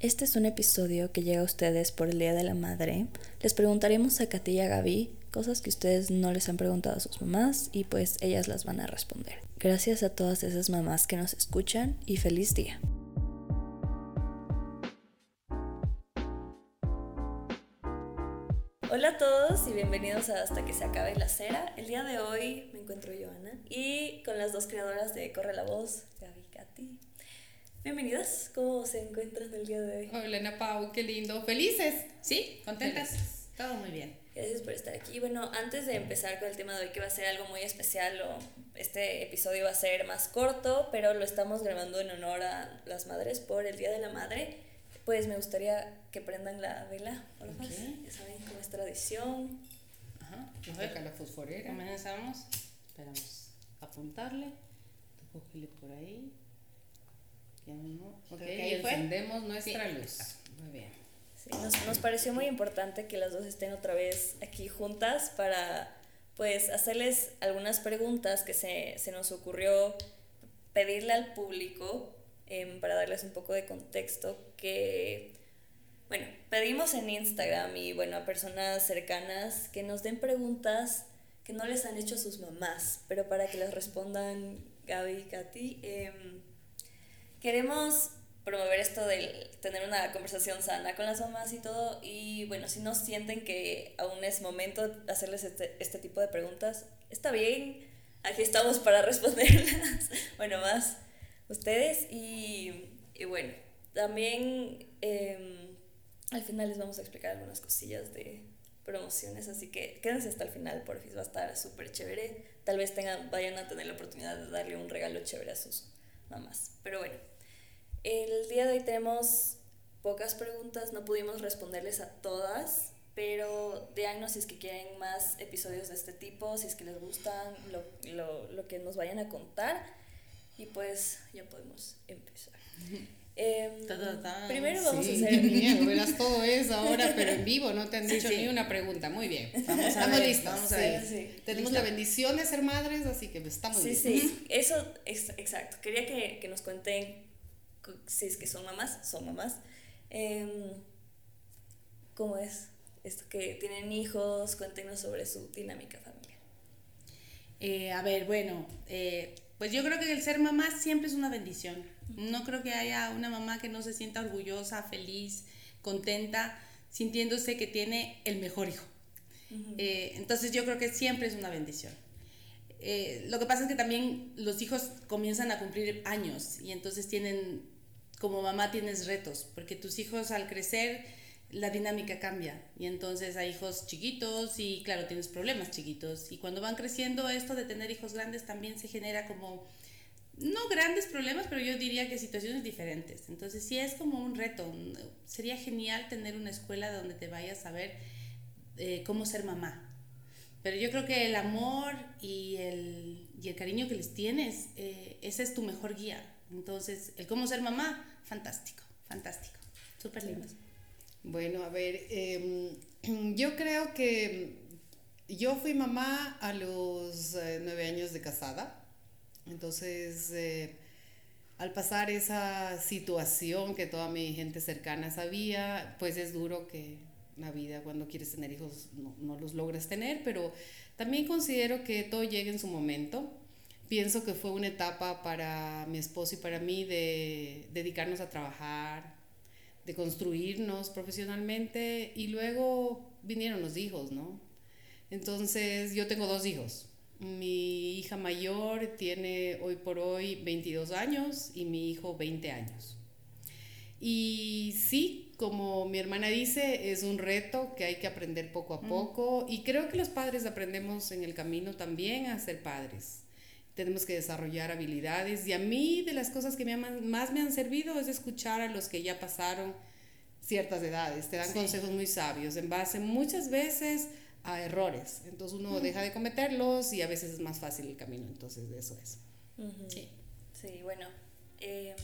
Este es un episodio que llega a ustedes por el Día de la Madre. Les preguntaremos a Katy y a Gaby cosas que ustedes no les han preguntado a sus mamás y pues ellas las van a responder. Gracias a todas esas mamás que nos escuchan y feliz día. Hola a todos y bienvenidos a Hasta que se acabe la cera. El día de hoy me encuentro Joana y con las dos creadoras de Corre la Voz, Gaby y Katy. Bienvenidas, ¿cómo se encuentran el día de hoy? Hola Ana Pau, qué lindo. ¿Felices? ¿Sí? ¿Contentas? Todo muy bien. Gracias por estar aquí. Bueno, antes de empezar con el tema de hoy, que va a ser algo muy especial, o este episodio va a ser más corto, pero lo estamos grabando en honor a las madres por el Día de la Madre, pues me gustaría que prendan la vela, por favor. Ya saben cómo es tradición. Ajá, a ver, la fosforera. Comenzamos. Esperamos apuntarle. Cógele por ahí. Ok, encendemos nuestra luz. Muy bien. Sí, nos, nos, pareció muy importante que las dos estén otra vez aquí juntas para pues hacerles algunas preguntas que se, se nos ocurrió pedirle al público em, para darles un poco de contexto que bueno, pedimos en Instagram y bueno, a personas cercanas que nos den preguntas que no les han hecho sus mamás, pero para que las respondan Gaby y Katy. Eh, queremos promover esto de tener una conversación sana con las mamás y todo. Y bueno, si no sienten que aún es momento de hacerles este, este tipo de preguntas, está bien. Aquí estamos para responderlas. bueno, más ustedes. Y, y bueno, también em, al final les vamos a explicar algunas cosillas de promociones. Así que quédense hasta el final, por fin va a estar súper chévere. Tal vez tengan, vayan a tener la oportunidad de darle un regalo chévere a sus mamás. Pero bueno. El día de hoy tenemos pocas preguntas, no pudimos responderles a todas, pero díganos si es que quieren más episodios de este tipo, si es que les gustan lo, lo, lo que nos vayan a contar. Y pues ya podemos empezar. Eh, primero vamos a hacer. Miedo, verás todo eso ahora, pero en vivo, no te han dicho ni una pregunta. Muy bien. Vamos a estamos ver, listos. Vamos a ver. Tenemos la bendición de ser madres, así que estamos listos. Sí, sí, eso es exacto. Quería que, que nos cuenten si es que son mamás, son mamás. Em, ¿Cómo es esto que tienen hijos? Cuéntenos sobre su dinámica familiar. Eh, a ver, bueno, eh, pues yo creo que el ser mamá siempre es una bendición. No creo que haya una mamá que no se sienta orgullosa, feliz, contenta, sintiéndose que tiene el mejor hijo. Eh, entonces yo creo que siempre es una bendición. lo que pasa es que también los hijos comienzan a cumplir años y entonces tienen como mamá tienes retos, porque tus hijos al crecer la dinámica cambia y entonces hay hijos chiquitos y claro, tienes problemas chiquitos y cuando van creciendo esto de tener hijos grandes también se genera como no grandes problemas, pero yo diría que situaciones diferentes. Entonces sí es como un reto. Sería genial tener una escuela donde te vayas a ver eh, cómo ser mamá. Pero yo creo que el amor y el, y el cariño que les tienes, eh, ese es tu mejor guía. Entonces, el cómo ser mamá, fantástico, fantástico, súper lindo. Bueno, a ver, em, yo creo que yo fui mamá a los eh, nueve años de casada, entonces eh, al pasar esa situación que toda mi gente cercana sabía, pues es duro que la vida cuando quieres tener hijos no, no los logras tener, pero también considero que todo llega en su momento pienso que fue una etapa para mi esposo y para mí de dedicarnos a trabajar, de construirnos profesionalmente y luego vinieron los hijos, ¿no? Entonces yo tengo dos hijos. Mi hija mayor tiene hoy por hoy 22 años y mi hijo 20 años. Y sí, como mi hermana dice, es un reto que hay que aprender poco a poco y creo que los padres aprendemos en el camino también a ser padres tenemos que desarrollar habilidades. Y a mí de las cosas que me más me han servido es escuchar a los que ya pasaron ciertas edades. Te dan consejos muy sabios en base muchas veces a errores. Entonces uno deja de cometerlos y a veces es más fácil el camino. Entonces de eso es. Sí. Sí, bueno. Eh,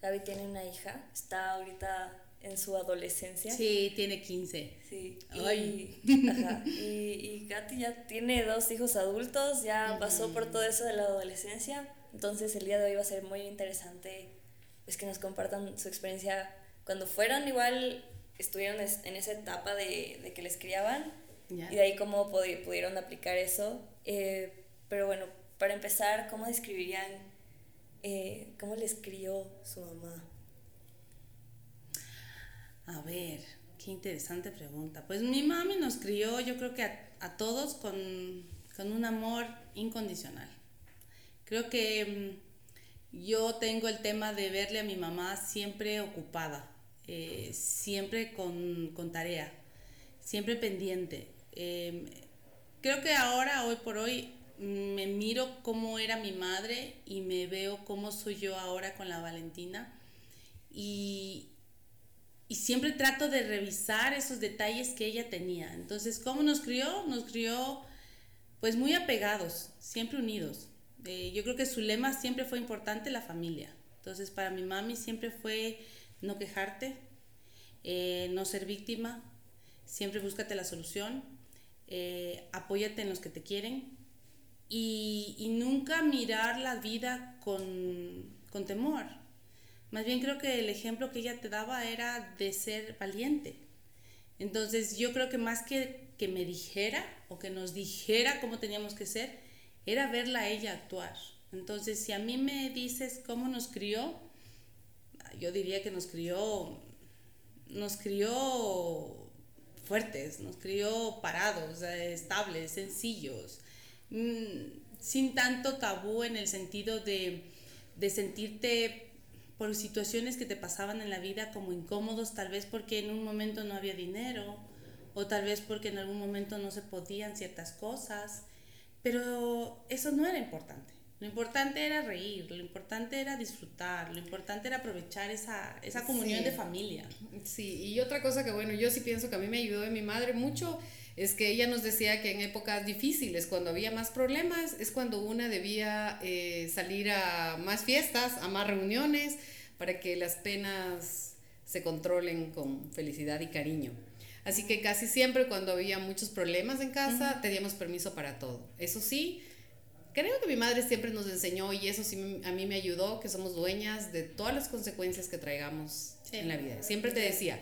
David tiene una hija. Está ahorita en su adolescencia. Sí, tiene 15. Sí. Y, ajá, y, y Katy ya tiene dos hijos adultos, ya pasó por todo eso de la adolescencia. Entonces el día de hoy va a ser muy interesante pues, que nos compartan su experiencia cuando fueron igual, estuvieron en esa etapa de, de que les criaban y de ahí cómo pudieron aplicar eso. Eh, pero bueno, para empezar, ¿cómo describirían eh, cómo les crió su mamá? A ver, qué interesante pregunta. Pues mi mami nos crió, yo creo que a, a todos con, con, un amor incondicional. Creo que mm, yo tengo el tema de verle a mi mamá siempre ocupada, eh, siempre con, con, tarea, siempre pendiente. Em, creo que ahora, hoy por hoy, me miro cómo era mi madre y me veo cómo soy yo ahora con la Valentina. Y, y siempre trato de revisar esos detalles que ella tenía. Entonces, ¿cómo nos crió? Nos crió pues muy apegados, siempre unidos. Eh, yo creo que su lema siempre fue importante, la familia. Entonces, para mi mami siempre fue no quejarte, eh, no ser víctima, siempre búscate la solución, eh, apóyate en los que te quieren y, nunca mirar la vida con, con temor. Más bien creo que el ejemplo que ella te daba era de ser valiente. Entonces yo creo que más que que me dijera o que nos dijera cómo teníamos que ser, era verla a ella actuar. Entonces si a mí me dices cómo nos crió, yo diría que nos crió, nos crió fuertes, nos crió parados, estables, sencillos, mm, sin tanto tabú en el sentido de, de sentirte por situaciones que te pasaban en la vida como incómodos, tal vez porque en un momento no había dinero o tal vez porque en algún momento no se podían ciertas cosas, pero eso no era importante. Lo importante era reír, lo importante era disfrutar, lo importante era aprovechar esa, esa comunión de familia. Sí, y otra cosa que bueno, yo sí pienso que a mí me ayudó de mi madre mucho es que ella nos decía que en épocas difíciles, cuando había más problemas, es cuando una debía eh, salir a más fiestas, a más reuniones, para que las penas se controlen con felicidad y cariño. Así que casi siempre cuando había muchos problemas en casa, teníamos permiso para todo. Eso sí, creo que mi madre siempre nos enseñó y eso sí a mí me ayudó, que somos dueñas de todas las consecuencias que traigamos en la vida. Siempre te decía,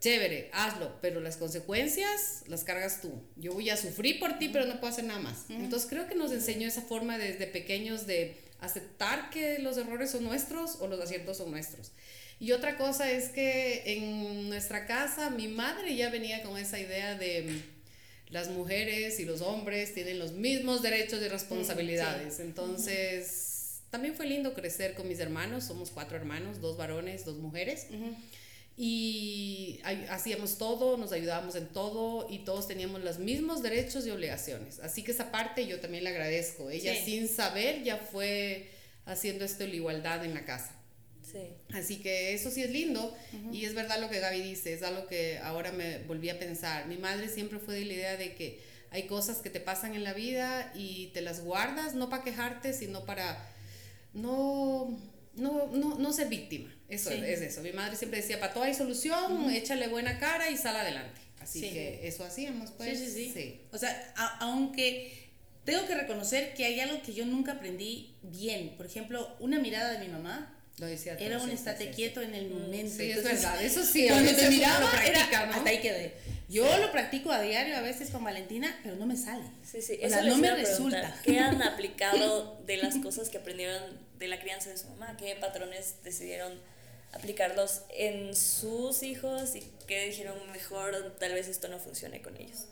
chévere, hazlo, pero las consecuencias las cargas tú. Yo voy a sufrir por ti, pero no puedo hacer nada más. Entonces creo que nos enseñó esa forma desde pequeños de aceptar que los errores son nuestros o los aciertos son nuestros. Y otra cosa es que en nuestra casa mi madre ya venía con esa idea de las mujeres y los hombres tienen los mismos derechos y responsabilidades. Entonces, también fue lindo crecer con mis hermanos, somos cuatro hermanos, dos varones, dos mujeres y hacíamos todo, nos ayudábamos en todo y todos teníamos los mismos derechos y obligaciones. Así que esa parte yo también le agradezco. Ella sin saber ya fue haciendo esto la igualdad en la casa. Sí. Así que eso sí es lindo y es verdad lo que Gaby dice, es algo que ahora me volví a pensar. Mi madre siempre fue de la idea de que hay cosas que te pasan en la vida y te las guardas no para quejarte, sino para no, no, no, no ser víctima. Eso es eso. Mi madre siempre decía, para todo hay solución, échale buena cara y sal adelante. Así que eso hacíamos, pues. Sí, sí, sí. O sea, aunque tengo que reconocer que hay algo que yo nunca aprendí bien. Por ejemplo, una mirada de mi mamá. Lo decía era un estate quieto en el momento. Sí, es verdad, eso sí. Cuando te miraba, era, hasta ahí quedé. Yo lo practico a diario a veces con Valentina, pero no me sale. Sí, sí, o sea, no me resulta. ¿Qué han aplicado de las cosas que aprendieron de la crianza de su mamá? ¿Qué patrones decidieron aplicarlos en sus hijos y que dijeron mejor tal vez esto no funcione con ellos?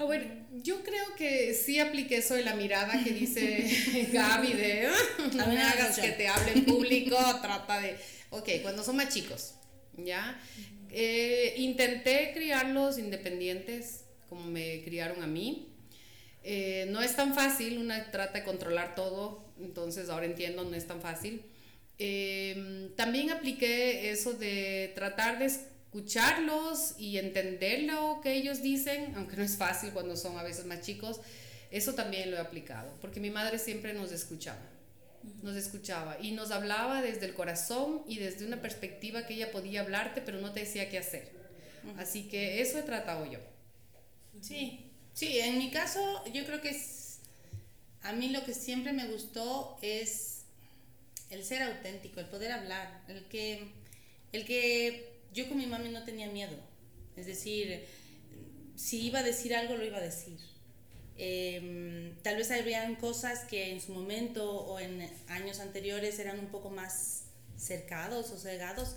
A ver, yo creo que sí apliqué eso de la mirada que dice Gaby de no me hagas que te hable en público, trata de... Ok, cuando son más chicos, ¿ya? Eh, intenté criarlos independientes como me criaron a mí. Eh, no es tan fácil, una trata de controlar todo, entonces ahora entiendo, no es tan fácil. Em, también apliqué eso de tratar de escucharlos y entender lo que ellos dicen, aunque no es fácil cuando son a veces más chicos. Eso también lo he aplicado, porque mi madre siempre nos escuchaba, nos escuchaba y nos hablaba desde el corazón y desde una perspectiva que ella podía hablarte, pero no te decía qué hacer. Así que eso he tratado yo. Sí, sí, en mi caso yo creo que a mí lo que siempre me gustó es el ser auténtico, el poder hablar, el que, el que yo con mi mami no tenía miedo. Es decir, si iba a decir algo, lo iba a decir. Em, tal vez habían cosas que en su momento o en años anteriores eran un poco más cercados o cegados,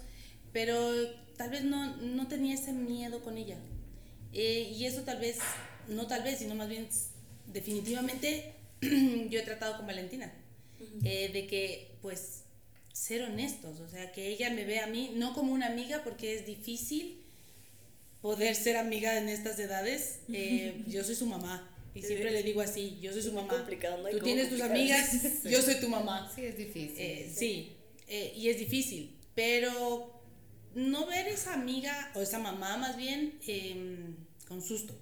pero tal vez no, no tenía ese miedo con ella. Eh, y eso tal vez, no tal vez, sino más bien definitivamente yo he tratado con Valentina, eh, de que pues ser honestos, o sea, que ella me ve a mí no como una amiga porque es difícil poder ser amiga en estas edades. Eh, yo soy su mamá. Y siempre le digo así, yo soy su mamá. Tú tienes tus amigas, yo soy tu mamá. Sí, es difícil. sí, y es difícil. Pero no ver esa amiga o esa mamá más bien em, con susto.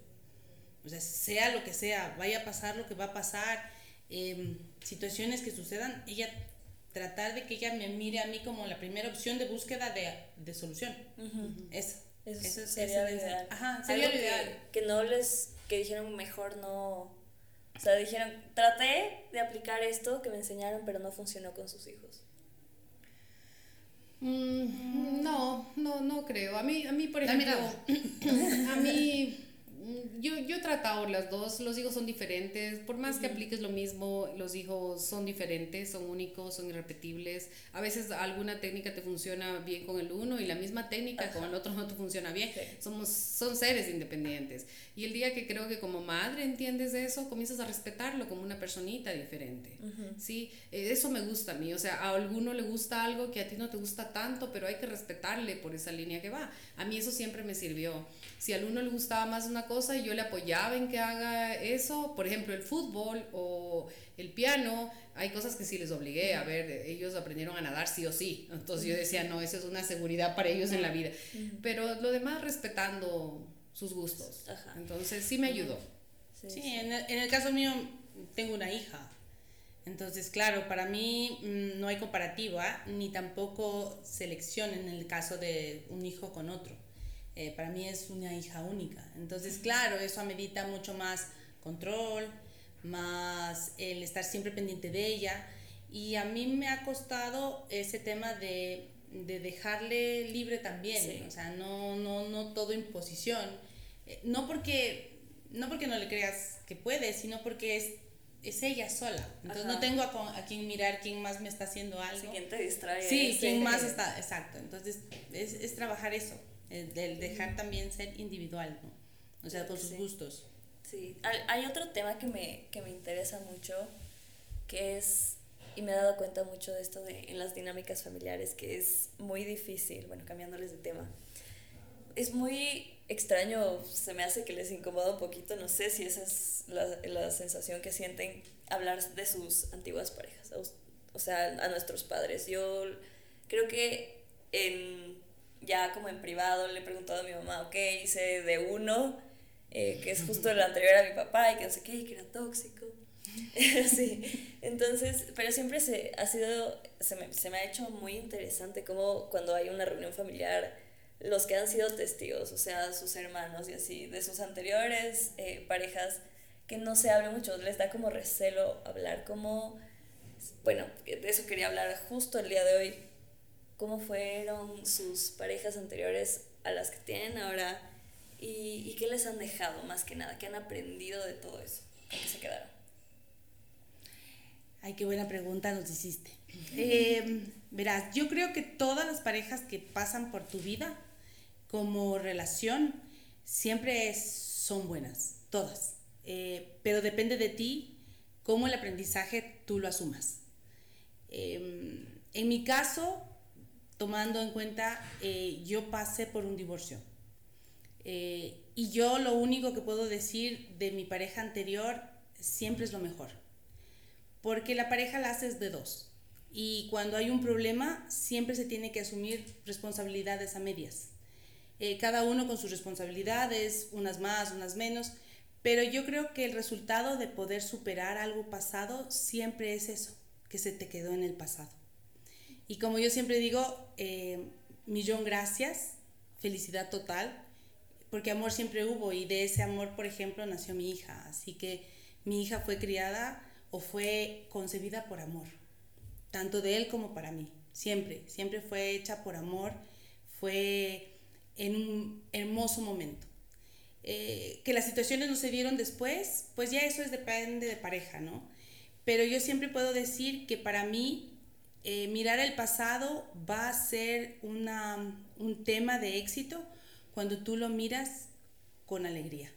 O sea, sea lo que sea, vaya a pasar lo que va a pasar, em, situaciones que sucedan, ella tratar de que ella me mire a mí como la primera opción de búsqueda de, de solución. Eso. Eso, sería lo ideal. Ajá, sería lo ideal. Que, no les, que dijeron mejor no, o sea, dijeron, traté de aplicar esto que me enseñaron, pero no funcionó con sus hijos. Mm, no, no, no creo. A mí, a mí por ejemplo, a mí yo, yo he tratado las dos, los hijos son diferentes, por más que apliques lo mismo, los hijos son diferentes, son únicos, son irrepetibles. A veces alguna técnica te funciona bien con el uno y la misma técnica con el otro no te funciona bien. Somos, son seres independientes. Y el día que creo que como madre entiendes eso, comienzas a respetarlo como una personita diferente. ¿sí? Eh, eso me gusta a mí. O sea, a alguno le gusta algo que a ti no te gusta tanto, pero hay que respetarle por esa línea que va. A mí eso siempre me sirvió. Si a uno le gustaba más una cosa y yo le apoyaba en que haga eso, por ejemplo, el fútbol o el piano, hay cosas que sí les obligué, a ver, ellos aprendieron a nadar sí o sí, entonces yo decía, no, eso es una seguridad para ellos en la vida, pero lo demás respetando sus gustos, entonces sí me ayudó. Sí, en, el, en el caso mío tengo una hija, entonces, claro, para mí mm, no hay comparativa ni tampoco selección en el caso de un hijo con otro. Eh, para mí es una hija única. Entonces, claro, eso amerita mucho más control, más el estar siempre pendiente de ella. Y a mí me ha costado ese tema de, de dejarle libre también, o sea, no, no, no todo imposición. Eh, no porque, no porque no le creas que puede, sino porque es, es ella sola. Entonces no tengo a, a, quien mirar quién más me está haciendo algo. Sí, quién te distrae. Sí, quién más está, exacto. Entonces es, es trabajar eso. El, del dejar también ser individual, ¿no? O sea, con sus gustos. Sí, hay otro tema que me, que me interesa mucho, que es, y me he dado cuenta mucho de esto de, en las dinámicas familiares, que es muy difícil, bueno, cambiándoles de tema, es muy extraño, se me hace que les incomoda un poquito, no sé si esa es la, la sensación que sienten hablar de sus antiguas parejas, o sea, a nuestros padres. Yo creo que en ya como en privado le he preguntado a mi mamá, ok, hice de uno, eh, que es justo el anterior a mi papá y que no sé qué, que era tóxico. sí, entonces, pero siempre se ha sido, se me, se me ha hecho muy interesante como cuando hay una reunión familiar, los que han sido testigos, o sea, sus hermanos y así, de sus anteriores eh, parejas, que no se habla mucho, les da como recelo hablar, como, bueno, de eso quería hablar justo el día de hoy, cómo fueron sus parejas anteriores a las que tienen ahora y, qué les han dejado más que nada, qué han aprendido de todo eso, con se quedaron. Ay, qué buena pregunta nos hiciste. Eh, verás, yo creo que todas las parejas que pasan por tu vida como relación siempre son buenas, todas. Eh, pero depende de ti cómo el aprendizaje tú lo asumas. Eh, en mi caso, tomando en cuenta, eh, yo pasé por un divorcio. Eh, y yo lo único que puedo decir de mi pareja anterior siempre es lo mejor. Porque la pareja la haces de dos. Y cuando hay un problema, siempre se tiene que asumir responsabilidades a medias. Eh, cada uno con sus responsabilidades, unas más, unas menos. Pero yo creo que el resultado de poder superar algo pasado siempre es eso, que se te quedó en el pasado. Y como yo siempre digo, eh, millón gracias, felicidad total, porque amor siempre hubo y de ese amor, por ejemplo, nació mi hija. Así que mi hija fue criada o fue concebida por amor. tanto de él como para mí, siempre, siempre fue hecha por amor, fue en un hermoso momento. Eh, que las situaciones no se dieron después, pues ya eso es depende de pareja, ¿no? Pero yo siempre puedo decir que para mí eh, mirar el pasado va a ser una, un tema de éxito cuando tú lo miras con alegría.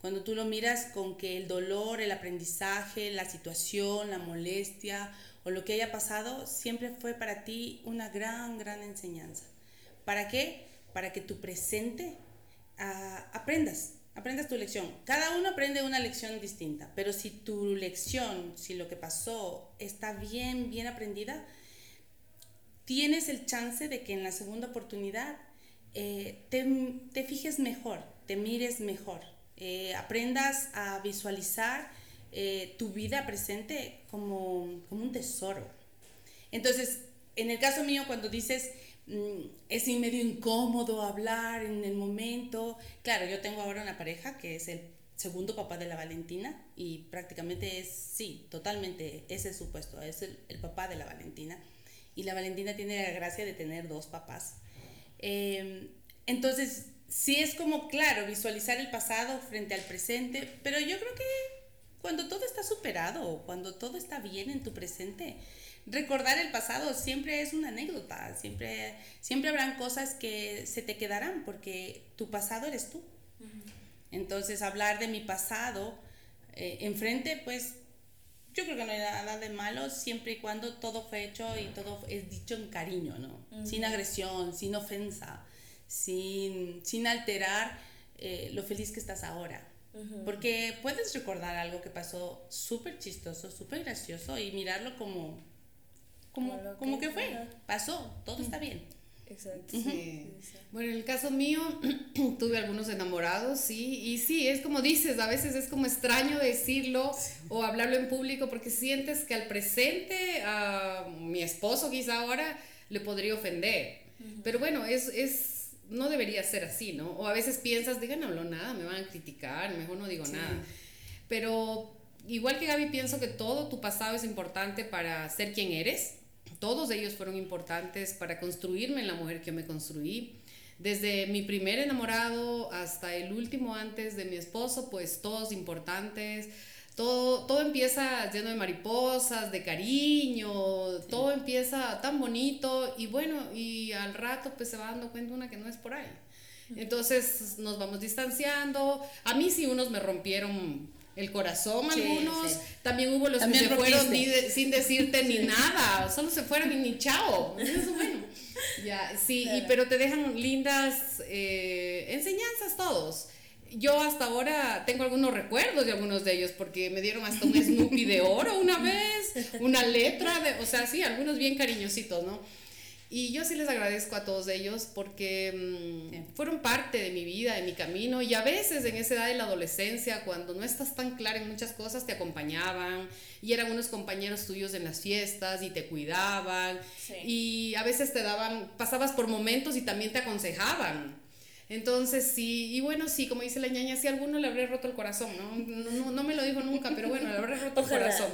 Cuando tú lo miras con que el dolor, el aprendizaje, la situación, la molestia o lo que haya pasado siempre fue para ti una gran, gran enseñanza. ¿Para qué? Para que tu presente ah, aprendas, aprendas tu lección. Cada uno aprende una lección distinta, pero si tu lección, si lo que pasó está bien, bien aprendida, tienes el chance de que en la segunda oportunidad eh, te, fijes mejor, te mires mejor, eh, aprendas a visualizar eh, tu vida presente como, como un tesoro. Entonces, en el caso mío, cuando dices, mm, es medio incómodo hablar en el momento, claro, yo tengo ahora una pareja que es el segundo papá de la Valentina y prácticamente es, sí, totalmente, ese es su puesto, es el papá de la Valentina. Y la Valentina tiene la gracia de tener dos papás. Em, entonces, sí es como, claro, visualizar el pasado frente al presente, pero yo creo que cuando todo está superado, cuando todo está bien en tu presente, recordar el pasado siempre es una anécdota, siempre, siempre habrán cosas que se te quedarán porque tu pasado eres tú. Entonces, hablar de mi pasado eh, enfrente, pues yo creo que no hay nada de malo siempre y cuando todo fue hecho y todo es dicho en cariño, ¿no? Sin agresión, sin ofensa, sin, sin alterar eh, lo feliz que estás ahora. Porque puedes recordar algo que pasó súper chistoso, súper gracioso y mirarlo como, como, como, que, fue, pasó, todo está bien. Exacto. Bueno, en el caso mío, tuve algunos enamorados, sí, y sí, es como dices, a veces es como extraño decirlo o hablarlo en público porque sientes que al presente, a mi esposo quizá ahora, le podría ofender. Pero bueno, es, es no debería ser así, ¿no? O a veces piensas, digan, no hablo nada, me van a criticar, mejor no digo nada. Pero igual que Gaby, pienso que todo tu pasado es importante para ser quien eres. Todos ellos fueron importantes para construirme en la mujer que yo me construí. Desde mi primer enamorado hasta el último antes de mi esposo, pues todos importantes todo, todo empieza lleno de mariposas, de cariño, todo empieza tan bonito y bueno, y al rato pues se va dando cuenta una que no es por ahí. Entonces nos vamos distanciando. A mí sí unos me rompieron el corazón algunos, también hubo los que se fueron sin decirte ni nada, solo se fueron y ni chao. Eso bueno. Ya, sí, y, pero te dejan lindas eh, enseñanzas todos yo hasta ahora tengo algunos recuerdos de algunos de ellos, porque me dieron hasta un Snoopy de oro una vez, una letra, de, o sea, sí, algunos bien cariñositos, ¿no? Y yo sí les agradezco a todos ellos porque mm, fueron parte de mi vida, de mi camino, y a veces en esa edad de la adolescencia, cuando no estás tan clara en muchas cosas, te acompañaban. Y eran unos compañeros tuyos en las fiestas y te cuidaban, y a veces te daban, pasabas por momentos y también te aconsejaban. Entonces, sí, y bueno, sí, como dice la ñaña, sí, a alguno le habré roto el corazón, ¿no? No, no me lo dijo nunca, pero bueno, le habré roto el corazón.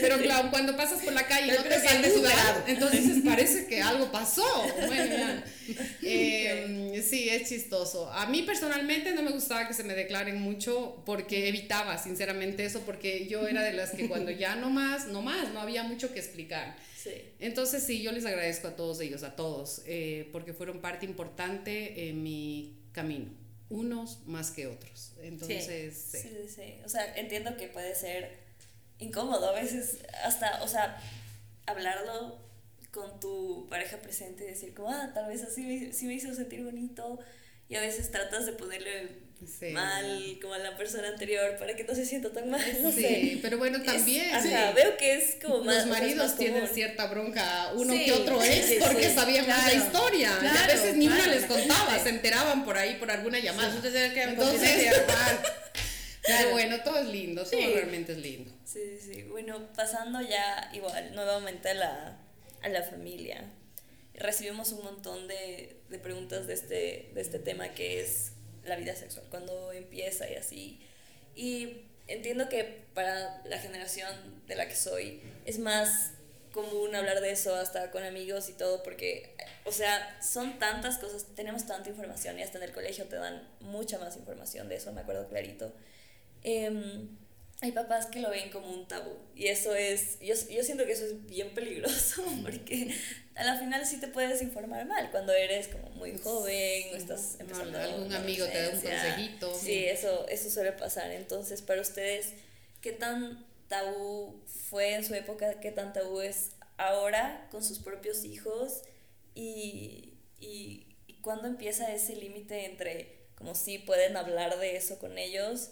Pero claro, cuando pasas por la calle y no te sales sudar, entonces parece que algo pasó. Bueno, ya. Eh, sí, es chistoso. A mí personalmente no me gustaba que se me declaren mucho porque evitaba, sinceramente, eso, porque yo era de las que cuando ya no más, no más, no había mucho que explicar. Sí. Entonces sí, yo les agradezco a todos ellos, a todos, eh, porque fueron parte importante en mi camino, unos más que otros. Entonces, sí. Sí. sí, O sea, entiendo que puede ser incómodo a veces, hasta, o sea, hablarlo con tu pareja presente y decir como, ah, tal vez así sí me hizo sentir bonito y a veces tratas de ponerle mal como a la persona anterior para que no se sienta tan mal. No sí, sé. pero bueno, también. veo que es como más. Los maridos tienen cierta bronca uno que otro es porque sabían más la historia. y a veces ni una les contaba, se enteraban por ahí por alguna llamada. Entonces, Entonces pero bueno, todo es lindo, todo realmente es lindo. Sí, sí, bueno, pasando ya igual nuevamente a la, a la familia. Recibimos un montón de, de preguntas de este, de este tema que es la vida sexual, cuando empieza y así. Y entiendo que para la generación de la que soy es más común hablar de eso hasta con amigos y todo, porque, o sea, son tantas cosas, tenemos tanta información y hasta en el colegio te dan mucha más información de eso, me acuerdo clarito. Em, hay papás que lo ven como un tabú y eso es, yo, yo siento que eso es bien peligroso porque a la final sí te puedes informar mal cuando eres como muy joven o estás empezando no, algún amigo te da un consejito. Sí eso eso suele pasar. Entonces para ustedes qué tan tabú fue en su época qué tan tabú es ahora con sus propios hijos y, y, y cuándo empieza ese límite entre como si pueden hablar de eso con ellos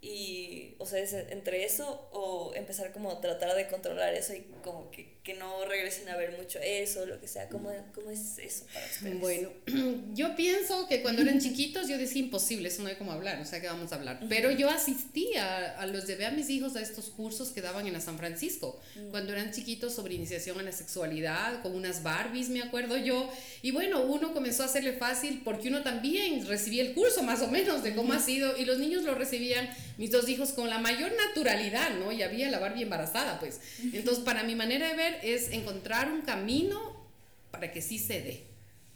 y, o sea, entre eso o empezar como a tratar de controlar eso y como que, que no regresen a ver mucho eso, lo que sea. ¿Cómo, ¿Cómo, es eso para ustedes? Bueno, yo pienso que cuando eran chiquitos yo decía imposible, eso no hay como hablar, o sea, que vamos a hablar. Pero yo asistía a los llevé a mis hijos a estos cursos que daban en la San Francisco, cuando eran chiquitos sobre iniciación a la sexualidad, con unas Barbies, me acuerdo yo. Y bueno, uno comenzó a hacerle fácil porque uno también recibía el curso más o menos de cómo ha sido y los niños lo recibían mis dos hijos con la mayor naturalidad, ¿no? Y había la Barbie embarazada, pues. Entonces, para mi manera de ver es encontrar un camino para que sí se dé.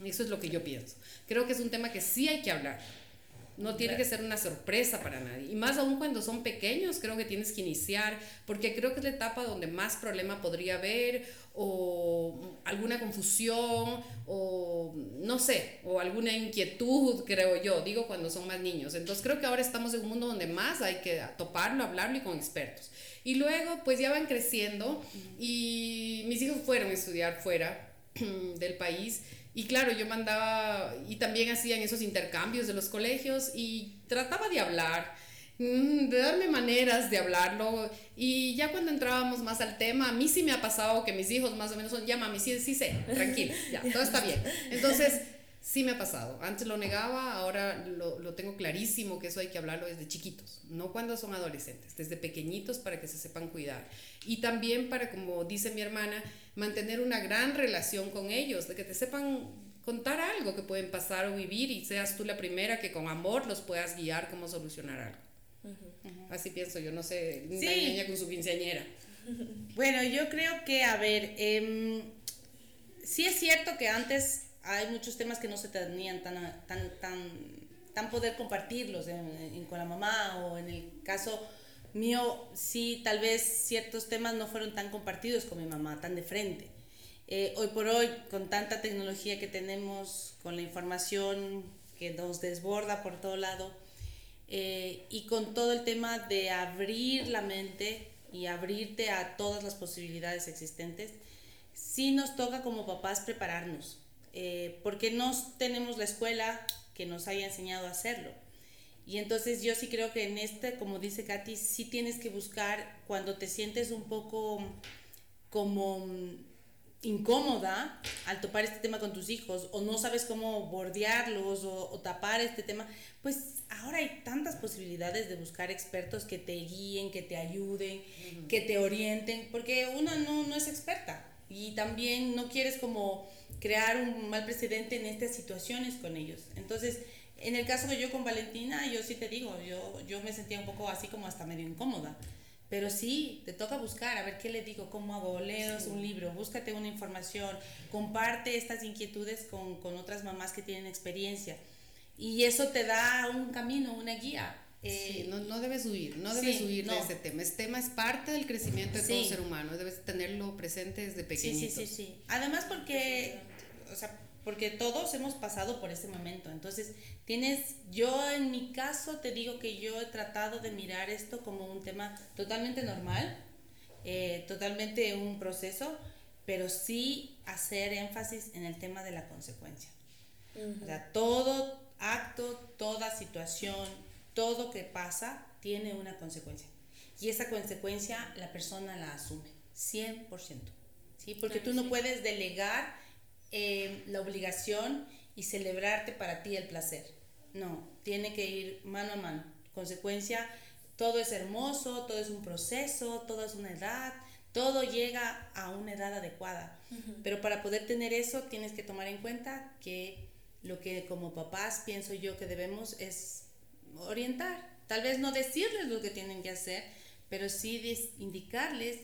Eso es lo que yo pienso. Creo que es un tema que sí hay que hablar. No tiene que ser una sorpresa para nadie. Y más aún cuando son pequeños, creo que tienes que iniciar, porque creo que es la etapa donde más problema podría haber, o alguna confusión, o no sé, o alguna inquietud, creo yo, digo cuando son más niños. Entonces creo que ahora estamos en un mundo donde más hay que toparlo, hablarlo y con expertos. Y luego, pues ya van creciendo y mis hijos fueron a estudiar fuera del país y claro, yo mandaba, y también hacían esos intercambios de los colegios y trataba de hablar, mm, de darme maneras de hablarlo. Y ya cuando entrábamos más al tema, a mí sí me ha pasado que mis hijos más o menos son, ya mami, sí, sí sé, tranquila, ya, todo está bien. Entonces, sí me ha pasado. Antes lo negaba, ahora lo, lo, tengo clarísimo que eso hay que hablarlo desde chiquitos, no cuando son adolescentes, desde pequeñitos para que se sepan cuidar. Y también para, como dice mi hermana, mantener una gran relación con ellos, de que te sepan contar algo que pueden pasar o vivir y seas tú la primera que con amor los puedas guiar cómo solucionar algo. Así pienso yo, no sé, una niña con su quinceañera. Bueno, yo creo que, a ver, eh, sí es cierto que antes hay muchos temas que no se tenían tan, tan, tan, tan poder compartirlos con la mamá o en el caso mío, sí, tal vez ciertos temas no fueron tan compartidos con mi mamá, tan de frente. Eh, hoy por hoy, con tanta tecnología que tenemos, con la información que nos desborda por todo lado, eh, y con todo el tema de abrir la mente y abrirte a todas las posibilidades existentes, sí nos toca como papás prepararnos, eh, porque no tenemos la escuela que nos haya enseñado a hacerlo. Y entonces yo sí creo que en este, como dice Katy, sí tienes que buscar cuando te sientes un poco como incómoda al topar este tema con tus hijos o no sabes cómo bordearlos o, tapar este tema, pues ahora hay tantas posibilidades de buscar expertos que te guíen, que te ayuden, que te orienten, porque una no, no es experta y también no quieres como crear un mal precedente en estas situaciones con ellos. Entonces, en el caso de yo con Valentina, yo sí te digo, yo, yo me sentía un poco así como hasta medio incómoda. Pero sí, te toca buscar, a ver qué le digo, cómo hago, lees un libro, búscate una información, comparte estas inquietudes con, con, otras mamás que tienen experiencia. Y eso te da un camino, una guía. Eh, no, no, debes huir, no debes huir de ese tema. Este tema es parte del crecimiento de todo ser humano, debes tenerlo presente desde pequeñito. Sí, sí, sí, sí. Además porque, o sea, porque todos hemos pasado por ese momento. Entonces, tienes, yo en mi caso te digo que yo he tratado de mirar esto como un tema totalmente normal, eh, totalmente un proceso, pero sí hacer énfasis en el tema de la consecuencia. O sea, todo acto, toda situación, todo que pasa tiene una consecuencia. Y esa consecuencia la persona la asume, 100%. ¿sí? Porque tú no puedes delegar eh, la obligación y celebrarte para ti el placer. No, tiene que ir mano a mano. Consecuencia, todo es hermoso, todo es un proceso, todo es una edad, todo llega a una edad adecuada. Pero para poder tener eso tienes que tomar en cuenta que lo que como papás pienso yo que debemos es orientar. Tal vez no decirles lo que tienen que hacer, pero sí indicarles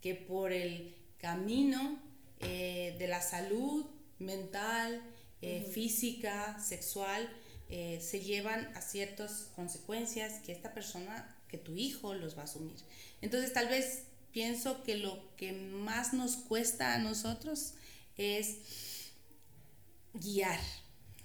que por el camino eh, de la salud mental, eh, física, sexual, eh, se llevan a ciertas consecuencias que esta persona, que tu hijo los va a asumir. Entonces tal vez pienso que lo que más nos cuesta a nosotros es guiar.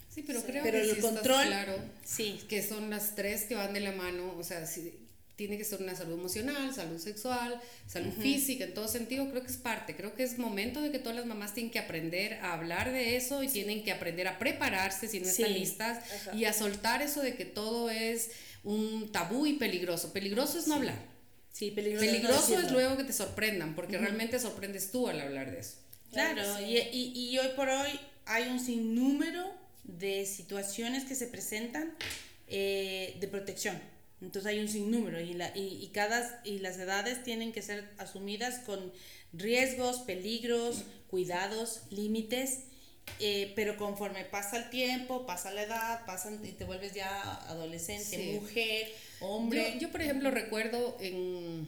Sí, pero creo Pero que el sí control, claro sí. que son las tres que van de la mano, o sea, si tiene que ser una salud emocional, salud sexual, salud física, en todo sentido, creo que es parte, creo que es momento de que todas las mamás tienen que aprender a hablar de eso y tienen que aprender a prepararse si no están Sí. listas Ajá. y a soltar eso de que todo es un tabú y peligroso. Peligroso es no hablar. Sí, peligroso. Peligroso no es luego que te sorprendan, porque realmente sorprendes tú al hablar de eso. Claro, Claro, sí. y, y, y hoy por hoy hay un sinnúmero de situaciones que se presentan eh, de protección. Entonces hay un sinnúmero y, la, y, y cada, y las edades tienen que ser asumidas con riesgos, peligros, cuidados, límites, eh, pero conforme pasa el tiempo, pasa la edad, pasan y te vuelves ya adolescente, Sí. mujer, hombre. Yo, yo, por ejemplo, recuerdo en,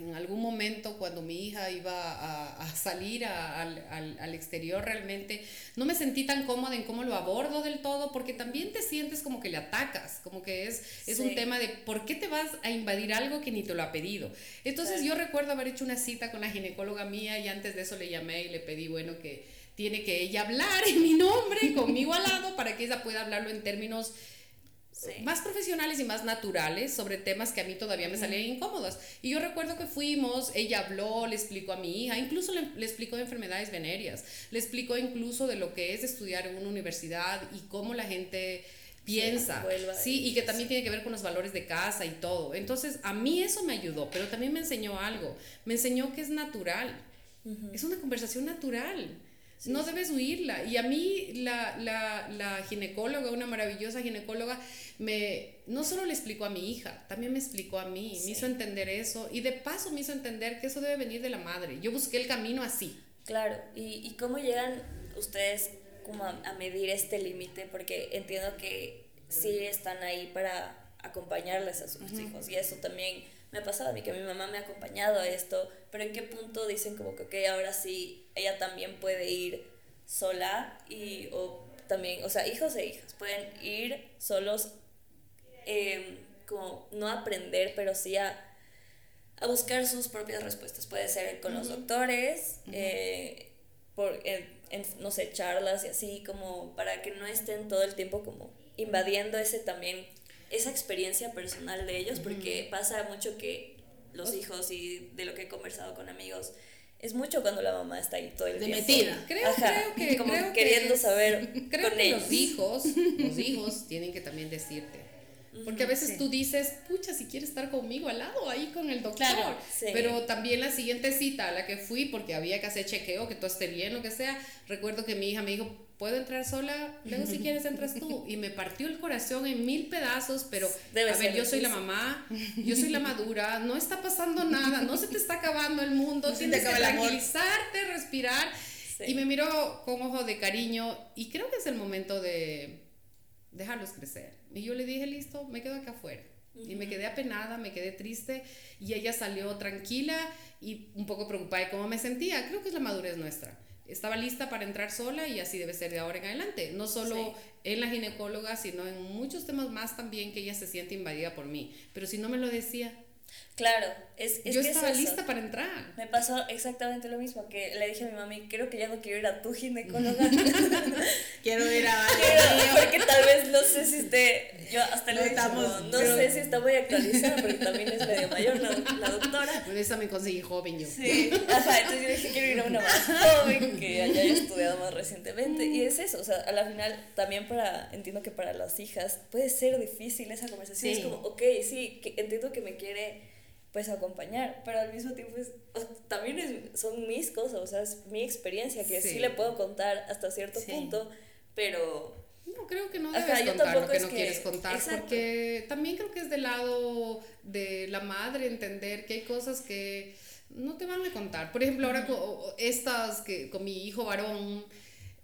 en algún momento cuando mi hija iba a, a salir a- al, al- al exterior, realmente no me sentí tan cómoda en cómo lo abordo del todo, porque también te sientes como que le atacas, como que es, es un tema de por qué te vas a invadir algo que ni te lo ha pedido. Entonces yo recuerdo haber hecho una cita con la ginecóloga mía y antes de eso le llamé y le pedí, bueno, que tiene que ella hablar en mi nombre, conmigo al lado, para que ella pueda hablarlo en términos Sí. más profesionales y más naturales sobre temas que a mí todavía me salían incómodos. Y yo recuerdo que fuimos, ella habló, le explicó a mi hija, incluso le, le explicó de enfermedades venéreas, le explicó incluso de lo que es estudiar en una universidad y cómo la gente piensa, sí, y que también tiene que ver con los valores de casa y todo. Entonces, a mí eso me ayudó, pero también me enseñó algo, me enseñó que es natural, es una conversación natural. No debes huirla. Y a mí la, la, la ginecóloga, una maravillosa ginecóloga, me, no solo le explicó a mi hija, también me explicó a mí, Sí. me hizo entender eso y de paso me hizo entender que eso debe venir de la madre. Yo busqué el camino así. Claro, ¿y, y cómo llegan ustedes como a, a medir este límite? Porque entiendo que sí están ahí para acompañarles a sus hijos y eso también me ha pasado a mí, que mi mamá me ha acompañado a esto, pero ¿en qué punto dicen como que, ok, ahora sí, ella también puede ir sola y, o también, o sea, hijos e hijas pueden ir solos, eh, como no aprender, pero sí a a buscar sus propias respuestas. Puede ser con los doctores, eh, por, en, en, no sé, charlas y así, como para que no estén todo el tiempo como invadiendo ese también, esa experiencia personal de ellos, porque pasa mucho que los hijos y de lo que he conversado con amigos, es mucho cuando la mamá está ahí todo el De tiempo. metida. Creo, Ajá, creo que como creo queriendo que, saber creo con que ellos. los hijos, los hijos tienen que también decirte. Porque a veces Sí. tú dices, pucha, si quieres estar conmigo al lado, ahí con el doctor. Claro, sí. Pero también la siguiente cita a la que fui, porque había que hacer chequeo, que todo esté bien, lo que sea, recuerdo que mi hija me dijo, ¿puedo entrar sola? Luego si quieres entras tú. Y me partió el corazón en mil pedazos, pero Debe a ver, yo soy la mamá, yo soy la madura, no está pasando nada, no se te está acabando el mundo, No te tienes que tranquilizarte, respirar. Sí. Y me miró con ojo de cariño y creo que es el momento de dejarlos crecer. Y yo le dije, listo, me quedo acá afuera. Y me quedé apenada, me quedé triste y ella salió tranquila y un poco preocupada de cómo me sentía. Creo que es la madurez nuestra. Estaba lista para entrar sola y así debe ser de ahora en adelante. No solo Sí. en la ginecóloga, sino en muchos temas más también que ella se siente invadida por mí. Pero si no me lo decía, Claro, es, es yo que es estaba eso. lista para entrar. Me pasó exactamente lo mismo, que le dije a mi mami, creo que ya no quiero ir a tu ginecóloga. Quiero ir a Quiero- porque tal vez no sé si esté, yo hasta No estamos, no pero- sé si está muy actualizada, porque también es medio mayor la, la doctora. Por eso me conseguí joven yo. Sí, ajá, entonces yo dije, quiero ir a una más joven, que haya estudiado más recientemente. Y es eso, o sea, a la final, también para, entiendo que para las hijas puede ser difícil esa conversación. Sí. Es como, ok, sí, que entiendo que me quiere pues acompañar, pero al mismo tiempo es, también es, son mis cosas, o sea, es mi experiencia, que sí, Sí. le puedo contar hasta cierto Sí. punto, pero No, creo que no Ajá, debes yo contar lo que no que- quieres contar, exacto. porque también creo que es del lado de la madre entender que hay cosas que no te van a contar. Por ejemplo, ahora co- estas que con mi hijo varón,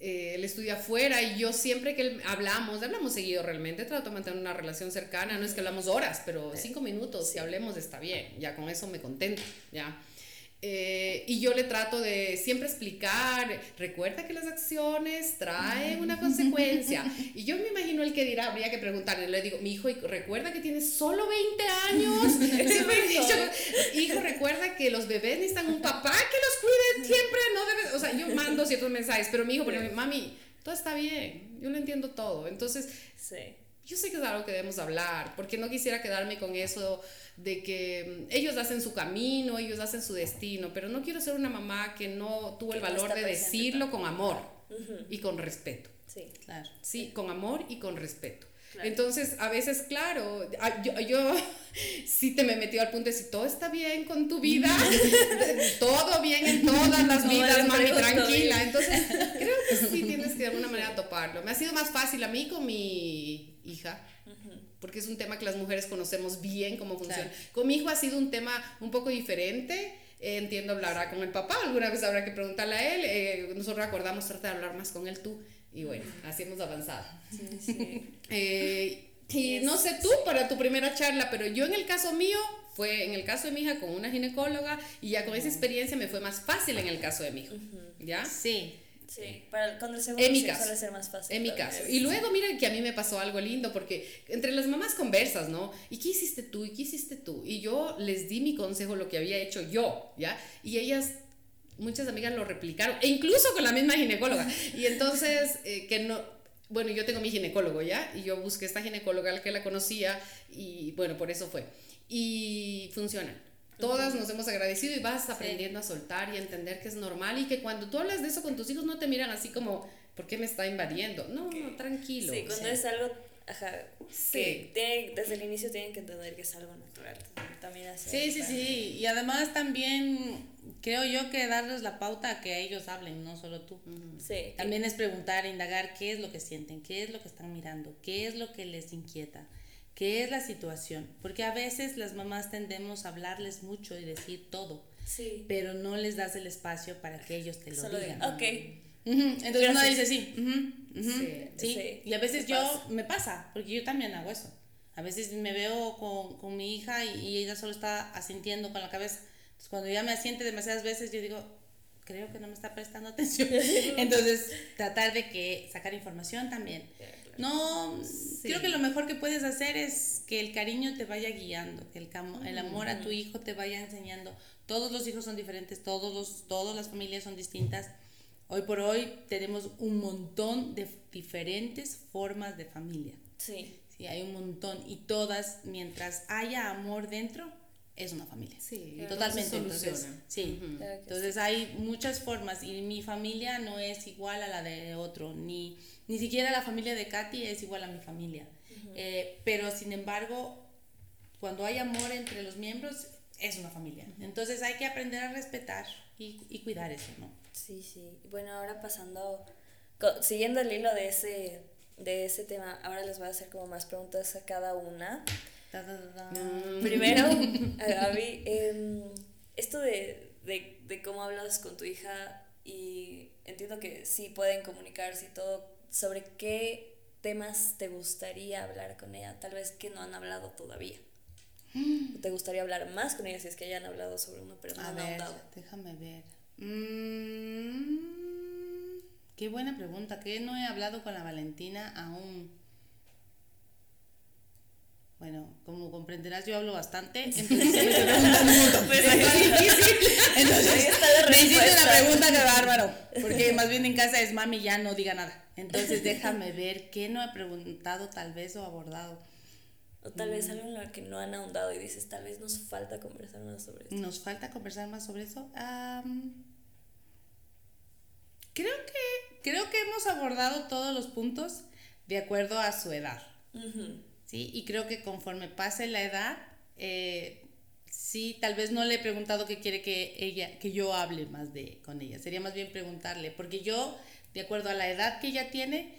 eh, él estudia afuera y yo siempre que él- hablamos, hablamos seguido realmente, trato de mantener una relación cercana, no es que hablamos horas, pero cinco minutos, si hablemos está bien, ya con eso me contento, ya. Eh, y yo le trato de siempre explicar, recuerda que las acciones traen una consecuencia. Y yo me imagino el que dirá, habría que preguntarle, le digo, mi hijo, recuerda que tienes solo 20 años. hijo, recuerda que los bebés necesitan un papá que los cuide siempre, no debes, o sea, yo mando ciertos mensajes, pero mi hijo, pero mami, todo está bien, yo lo entiendo todo. Entonces, sí. yo sé que es algo que debemos hablar, porque no quisiera quedarme con eso de que mm, ellos hacen su camino, ellos hacen su destino, pero no quiero ser una mamá que no tuvo el valor de decirlo con amor y con respeto. Sí, claro. Sí, con amor y con respeto. Entonces, a veces, claro, yo, yo sí te me metió al punto de si todo está bien con tu vida, todo bien en todas las vidas, mami, tranquila. Entonces, creo que sí tienes que de alguna manera toparlo. Me ha sido más fácil a mí con mi hija porque es un tema que las mujeres conocemos bien cómo funciona. Con mi hijo ha sido un tema un poco diferente. Eh, entiendo, hablará con el papá, alguna vez habrá que preguntarle a él. Eh, nosotros acordamos tratar de hablar más con él tú. Y bueno, así hemos avanzado. Sí, sí. Eh, y no sé tú para tu primera charla, pero yo en el caso mío fue en el caso de mi hija con una ginecóloga y ya con esa experiencia me fue más fácil en el caso de mi hijo. ¿Ya? Sí. Sí, para cuando el segundo en mi caso, suele ser más fácil. En mi caso. Y luego miren que a mí me pasó algo lindo porque entre las mamás conversas, ¿no? ¿Y qué hiciste tú? ¿Y qué hiciste tú? Y yo les di mi consejo, lo que había hecho yo, ¿ya? Y ellas muchas amigas lo replicaron, e incluso con la misma ginecóloga. Y entonces, eh, que no, bueno, yo tengo mi ginecólogo, ¿ya? Y yo busqué esta ginecóloga al que la conocía y bueno, por eso fue. Y funciona. Todas nos hemos agradecido y vas aprendiendo a soltar y a entender que es normal y que cuando tú hablas de eso con tus hijos no te miran así como, ¿por qué me está invadiendo? No, no, tranquilo. Sí, cuando es algo, ajá, sí. que desde el inicio tienen que entender que es algo natural. También sí, sí, sí. Y además también creo yo que darles la pauta a que ellos hablen, no solo tú. Sí. También es preguntar, indagar qué es lo que sienten, qué es lo que están mirando, qué es lo que les inquieta qué es la situación, porque a veces las mamás tendemos a hablarles mucho y decir todo, sí. pero no les das el espacio para que ellos te lo digan. Ok. Entonces uno dice sí, sí, sí, y a veces yo me pasa, porque yo también hago eso. A veces me veo con, con mi hija y, y, ella solo está asintiendo con la cabeza. Entonces cuando ella me asiente demasiadas veces, yo digo, creo que no me está prestando atención. Entonces, tratar de que sacar información también. No, creo que lo mejor que puedes hacer es que el cariño te vaya guiando, que el, el amor a tu hijo te vaya enseñando. Todos los hijos son diferentes, todos los, todas las familias son distintas. Hoy por hoy tenemos un montón de diferentes formas de familia. Sí. Sí, hay un montón y todas, mientras haya amor dentro, es una familia. Sí, totalmente. Entonces, sí. Entonces hay muchas formas y mi familia no es igual a la de otro, ni, ni siquiera la familia de Katy es igual a mi familia. Eh, pero sin embargo, cuando hay amor entre los miembros, es una familia. Entonces hay que aprender a respetar y, y, cuidar eso, ¿no? Sí, sí. Bueno, ahora pasando, siguiendo el hilo de ese, de ese tema, ahora les voy a hacer como más preguntas a cada una. Mm. Primero, Gaby, em, esto de, de, de, cómo hablas con tu hija y entiendo que sí pueden comunicarse y todo, sobre qué temas te gustaría hablar con ella, tal vez que no han hablado todavía. Mm. ¿Te gustaría hablar más con ella si es que hayan hablado sobre uno, pero no han hablado? Déjame ver. Mm, qué buena pregunta, que no he hablado con la Valentina aún. Bueno, como comprenderás, yo hablo bastante, entonces pues Entonces, necesito una pregunta que bárbaro, porque más bien en casa es mami, ya no diga nada. Entonces, déjame ver qué no he preguntado, tal vez, o abordado. O tal vez mm. algo en lo que no han ahondado y dices, tal vez nos falta conversar más sobre eso. ¿Nos falta conversar más sobre eso? creo, que, creo que hemos abordado todos los puntos de acuerdo a su edad. ¿Sí? Y creo que conforme pase la edad, eh, sí, tal vez no le he preguntado qué quiere que ella, que yo hable más de con ella. Sería más bien preguntarle, porque yo, de acuerdo a la edad que ella tiene,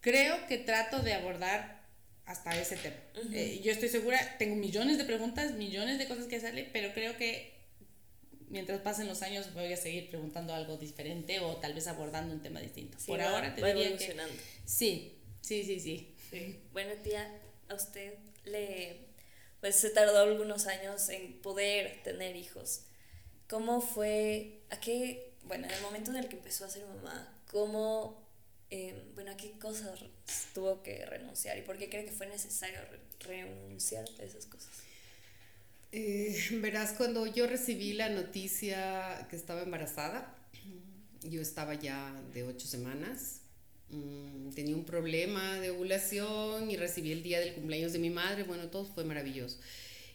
creo que trato de abordar hasta ese tema. Eh, yo estoy segura, tengo millones de preguntas, millones de cosas que hacerle, pero creo que mientras pasen los años voy a seguir preguntando algo diferente o tal vez abordando un tema distinto. Por ahora te diría que sí, sí, sí, sí. Bueno, tía, a usted le, pues se tardó algunos años en poder tener hijos. ¿cómo fue, a qué, bueno, en el momento en el que empezó a ser mamá, cómo, em, bueno, a qué cosas tuvo que renunciar y por qué cree que fue necesario renunciar a esas cosas? Eh, verás, cuando yo recibí la noticia que estaba embarazada, yo estaba ya de ocho semanas, mm, tenía un problema de ovulación y recibí el día del cumpleaños de mi madre, bueno, todo fue maravilloso.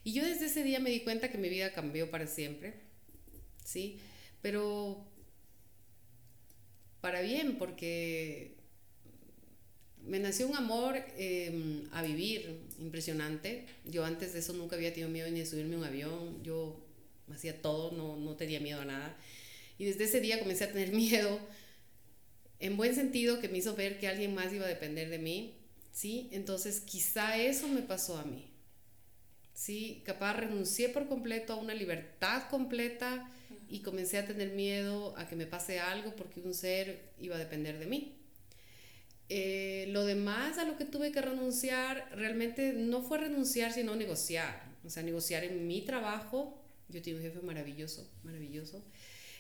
Y yo desde ese día me di cuenta que mi vida cambió para siempre, ¿sí? Pero para bien, porque me nació un amor em, a vivir impresionante. Yo antes de eso nunca había tenido miedo ni de subirme a un avión. Yo hacía todo, no, no tenía miedo a nada. Y desde ese día comencé a tener miedo, en buen sentido, que me hizo ver que alguien más iba a depender de mí. ¿sí? Entonces quizá eso me pasó a mí. ¿sí? Capaz renuncié por completo a una libertad completa y comencé a tener miedo a que me pase algo porque un ser iba a depender de mí. Eh, lo demás a lo que tuve que renunciar realmente no fue renunciar, sino negociar. O sea, negociar en mi trabajo. Yo tuve un jefe maravilloso, maravilloso.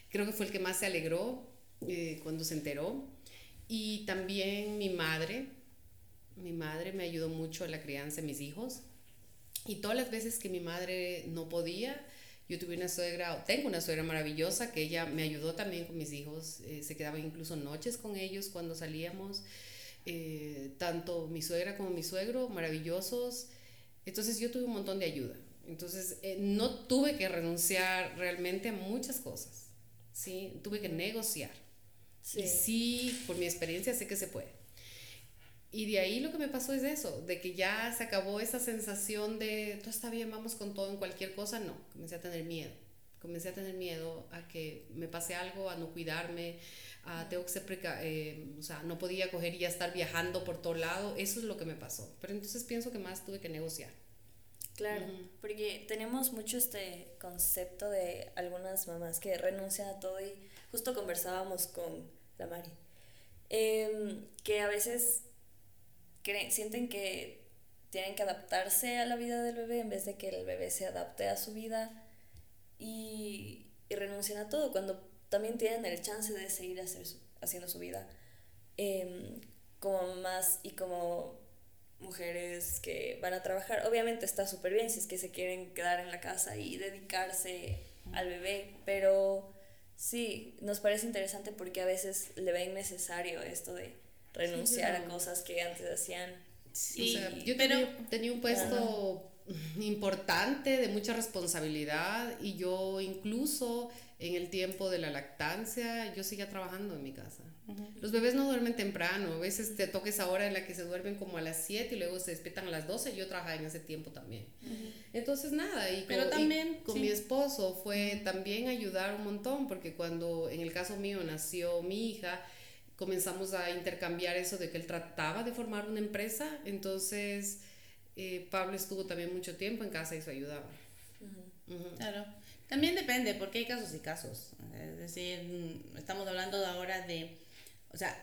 Creo que fue el que más se alegró eh, cuando se enteró. Y también mi madre. Mi madre me ayudó mucho en la crianza de mis hijos. Y todas las veces que mi madre no podía, yo tuve una suegra, tengo una suegra maravillosa que ella me ayudó también con mis hijos, eh, se quedaba incluso noches con ellos cuando salíamos, eh, tanto mi suegra como mi suegro, maravillosos. Entonces yo tuve un montón de ayuda. Entonces eh, no tuve que renunciar realmente a muchas cosas, ¿sí? Tuve que negociar. Sí. Y sí, por mi experiencia sé que se puede. Y de ahí lo que me pasó es eso, de que ya se acabó esa sensación de, todo está bien, vamos con todo en cualquier cosa. No, comencé a tener miedo. Comencé a tener miedo a que me pase algo, a no cuidarme, a tengo que ser eh, o sea, no podía coger y ya estar viajando por todo lado. Eso es lo que me pasó. Pero entonces pienso que más tuve que negociar. Claro, porque tenemos mucho este concepto de algunas mamás que renuncian a todo y justo conversábamos con la Mari, em, que a veces sienten que tienen que adaptarse a la vida del bebé en vez de que el bebé se adapte a su vida y, y renuncian a todo cuando también tienen el chance de seguir haciendo su vida em, como más y como mujeres que van a trabajar. Obviamente está súper bien si es que se quieren quedar en la casa y dedicarse al bebé, pero sí, nos parece interesante porque a veces le ven necesario esto de renunciar a cosas que antes hacían. Sí, yo pero, tenía, un puesto importante, de mucha responsabilidad y yo incluso en el tiempo de la lactancia, yo seguía trabajando en mi casa. Los bebés no duermen temprano, a veces te toques esa hora en la que se duermen como a las 7 y luego se despiertan a las 12, yo trabajaba en ese tiempo también. Entonces nada, y Pero con, también, con mi esposo fue también ayudar un montón, porque cuando en el caso mío nació mi hija, comenzamos a intercambiar eso de que él trataba de formar una empresa, entonces eh, Pablo estuvo también mucho tiempo en casa y eso ayudaba. Claro, también depende, porque hay casos y casos. Es decir, estamos hablando ahora de, o sea,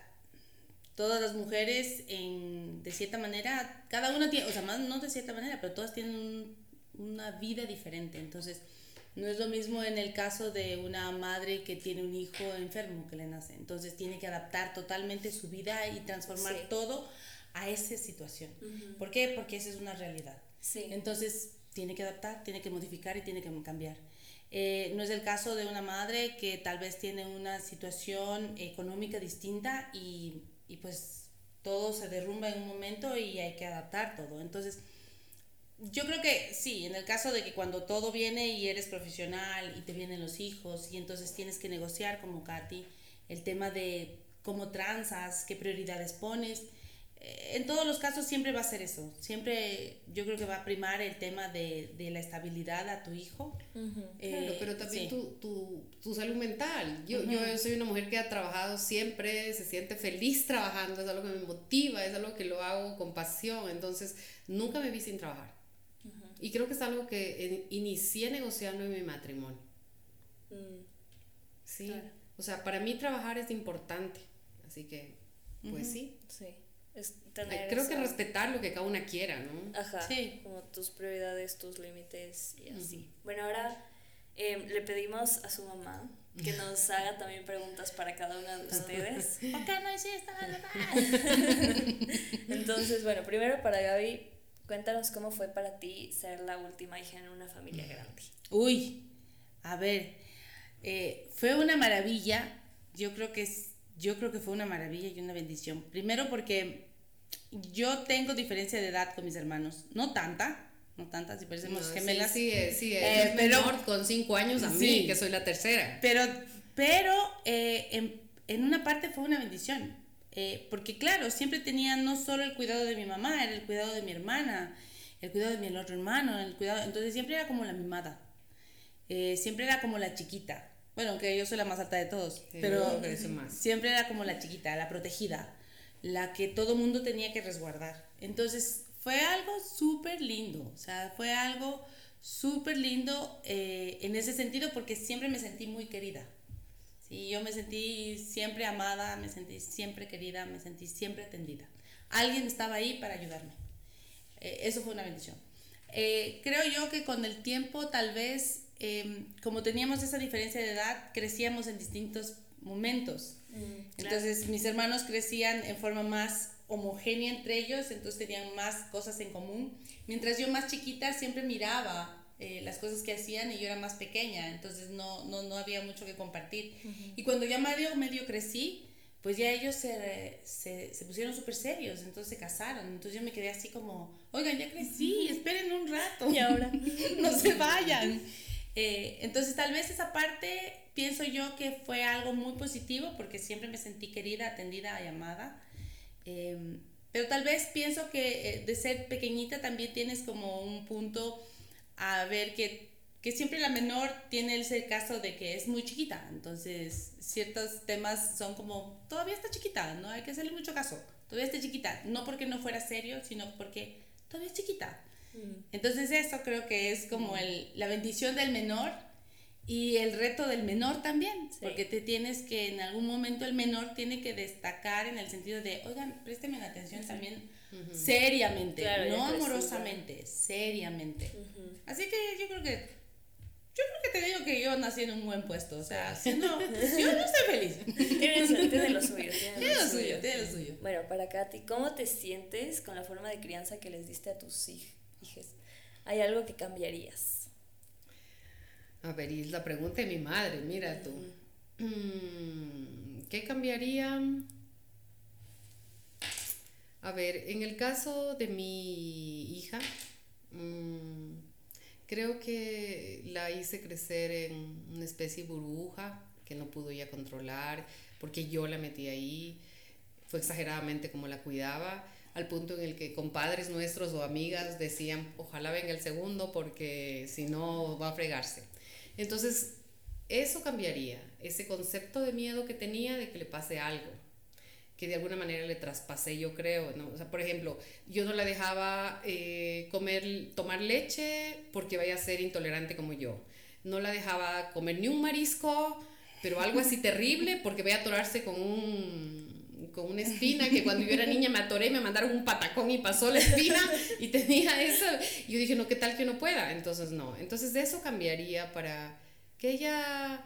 todas las mujeres en, de cierta manera, cada una tiene, o sea, más no de cierta manera, pero todas tienen una vida diferente. Entonces, no es lo mismo en el caso de una madre que tiene un hijo enfermo que le nace. Entonces tiene que adaptar totalmente su vida y transformar todo a esa situación. ¿Por qué? Porque esa es una realidad. Sí. Entonces tiene que adaptar, tiene que modificar y tiene que cambiar. Eh, no es el caso de una madre que tal vez tiene una situación económica distinta y, y pues todo se derrumba en un momento y hay que adaptar todo. Entonces, yo creo que sí, en el caso de que cuando todo viene y eres profesional y te vienen los hijos y entonces tienes que negociar como Katy el tema de cómo transas, qué prioridades pones. En todos los casos siempre va a ser eso. Siempre yo creo que va a primar el tema de, de la estabilidad a tu hijo. Eh, claro, pero también tu, tu, tu, salud mental. Yo, yo soy una mujer que ha trabajado siempre, se siente feliz trabajando, es algo que me motiva, es algo que lo hago con pasión. Entonces, nunca me vi sin trabajar. Y creo que es algo que inicié negociando en mi matrimonio. Mm. Sí. O sea, para mí trabajar es importante. Así que, pues sí. Sí. Creo que respetar lo que cada una quiera, ¿no? Ajá. Sí. Como tus prioridades, tus límites y así. Bueno, ahora em, le pedimos a su mamá que nos haga también preguntas para cada una de ustedes. ¿Por qué no hiciste Entonces, bueno, primero para Gaby, cuéntanos cómo fue para ti ser la última hija en una familia grande. Uy, a ver, eh, fue una maravilla. Yo creo que es, yo creo que fue una maravilla y una bendición. Primero porque yo tengo diferencia de edad con mis hermanos, no tanta, no tantas, si parecemos gemelas. Sí, sí, sí eh, pero con cinco años a mí, que soy la tercera. Pero, pero eh, en, en, una parte fue una bendición, eh, porque claro, siempre tenía no solo el cuidado de mi mamá, era el cuidado de mi hermana, el cuidado de mi otro hermano, el cuidado, entonces siempre era como la mimada, siempre era como la chiquita. Bueno, aunque yo soy la más alta de todos, pero siempre era como la chiquita, la protegida, la que todo mundo tenía que resguardar. Entonces, fue algo súper lindo, o sea, fue algo súper lindo eh, en ese sentido porque siempre me sentí muy querida. Sí, yo me sentí siempre amada, me sentí siempre querida, me sentí siempre atendida. Alguien estaba ahí para ayudarme. Eh, eso fue una bendición. Eh, creo yo que con el tiempo tal vez, em, como teníamos esa diferencia de edad, crecíamos en distintos momentos. Mm, entonces mis hermanos crecían en forma más homogénea entre ellos, entonces tenían más cosas en común. Mientras yo más chiquita siempre miraba eh, las cosas que hacían y yo era más pequeña, entonces no, no, no había mucho que compartir. Y cuando ya medio, medio crecí, pues ya ellos se, se, se pusieron súper serios, entonces se casaron. Entonces yo me quedé así como, oigan, ya crecí, esperen un rato. Y ahora no se vayan. Eh, entonces tal vez esa parte pienso yo que fue algo muy positivo porque siempre me sentí querida, atendida y amada. Em, pero tal vez pienso que eh, de ser pequeñita también tienes como un punto a ver que, que siempre la menor tiene ese caso de que es muy chiquita. Entonces, ciertos temas son como, todavía está chiquita, no hay que hacerle mucho caso. Todavía está chiquita. No porque no fuera serio, sino porque todavía es chiquita. Mm. Entonces, eso creo que es como el, la bendición del menor y el reto del menor también, porque te tienes que, en algún momento el menor tiene que destacar en el sentido de, oigan, présteme atención también seriamente, no amorosamente, seriamente. Así que yo creo que, yo creo que te digo que yo nací en un buen puesto, o sea, siendo, yo no estoy feliz. Tiene, lo suyo. Tiene, lo, suyo, tiene lo suyo. Bueno, para Katy, ¿cómo te sientes con la forma de crianza que les diste a tus hijos? ¿Hay algo que cambiarías? A ver, y la pregunta de mi madre, mira tú. Mm, ¿Qué cambiaría? A ver, en el caso de mi hija, mm, creo que la hice crecer en una especie de burbuja que no pudo ya controlar, porque yo la metí ahí, fue exageradamente como la cuidaba, al punto en el que compadres nuestros o amigas decían, ojalá venga el segundo porque si no va a fregarse. Entonces, eso cambiaría, ese concepto de miedo que tenía de que le pase algo, que de alguna manera le traspasé, yo creo, ¿no? O sea, por ejemplo, yo no la dejaba eh, comer, tomar leche porque vaya a ser intolerante como yo. No la dejaba comer ni un marisco, pero algo así terrible porque vaya a atorarse con un con una espina que cuando yo era niña me atoré, me mandaron un patacón y pasó la espina y tenía eso. Y yo dije, no, ¿qué tal que no pueda? Entonces, no. Entonces, de eso cambiaría para que ella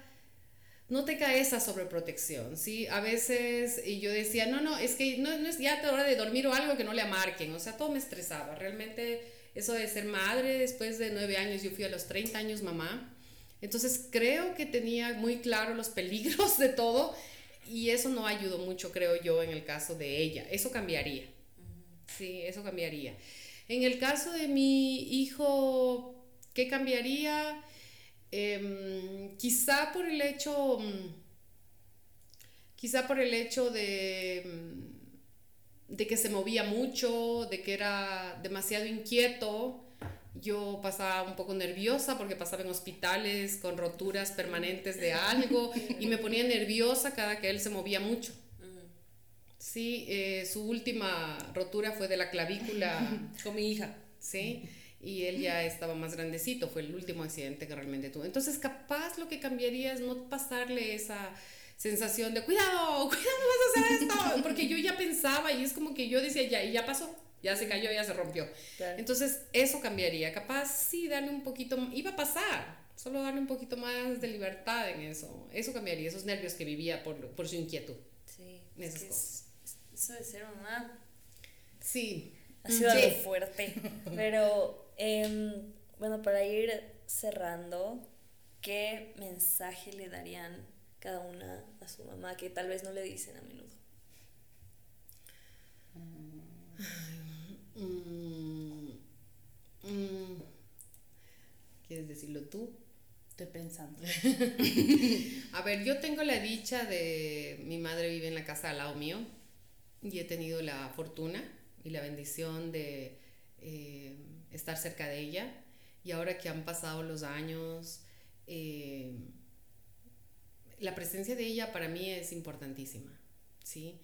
no tenga esa sobreprotección, ¿sí? A veces, y yo decía, no, no, es que no, no es ya hora de dormir o algo que no le amarquen, o sea, todo me estresaba. Realmente, eso de ser madre, después de nueve años, yo fui a los 30 años mamá. Entonces, creo que tenía muy claro los peligros de todo y eso no ayudó mucho, creo yo, en el caso de ella. Eso cambiaría. Sí, eso cambiaría. En el caso de mi hijo, ¿qué cambiaría? Em, quizá por el hecho, mm, quizá por el hecho de, mm, de que se movía mucho, de que era demasiado inquieto yo pasaba un poco nerviosa porque pasaba en hospitales con roturas permanentes de algo y me ponía nerviosa cada que él se movía mucho. Sí, eh, su última rotura fue de la clavícula con mi hija. Sí, y él ya estaba más grandecito, fue el último accidente que realmente tuvo. Entonces, capaz lo que cambiaría es no pasarle esa sensación de cuidado, cuidado, vas a hacer esto, porque yo ya pensaba y es como que yo decía ya, y ya pasó ya se cayó, ya se rompió. Entonces, eso cambiaría. Capaz, sí, darle un poquito, iba a pasar, solo darle un poquito más de libertad en eso. Eso cambiaría, esos nervios que vivía por, por su inquietud. Sí. Esas es que cosas. es- eso de ser mamá Sí. ha sido Sí. algo fuerte. Pero, em, bueno, para ir cerrando, ¿qué mensaje le darían cada una a su mamá que tal vez no le dicen a menudo? Mm, mm, ¿Quieres decirlo tú? Estoy pensando. A ver, yo tengo la dicha de mi madre vive en la casa al lado mío y he tenido la fortuna y la bendición de eh, estar cerca de ella y ahora que han pasado los años, eh, la presencia de ella para mí es importantísima, ¿sí?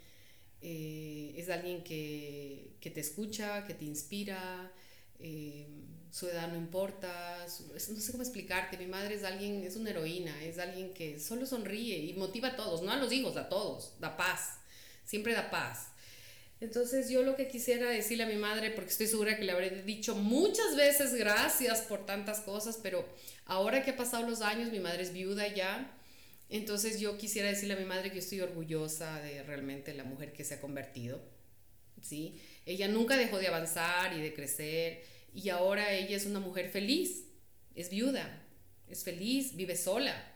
Eh, es alguien que, que te escucha, que te inspira, eh, su edad no importa, no sé cómo explicarte, mi madre es alguien, es una heroína, es alguien que solo sonríe y motiva a todos, no a los hijos, a todos, da paz, siempre da paz. Entonces yo lo que quisiera decirle a mi madre, porque estoy segura que le habré dicho muchas veces gracias por tantas cosas, pero ahora que ha pasado los años, mi madre es viuda ya, entonces yo quisiera decirle a mi madre que estoy orgullosa de realmente la mujer que se ha convertido, ¿sí? Ella nunca dejó de avanzar y de crecer y ahora ella es una mujer feliz, es viuda, es feliz, vive sola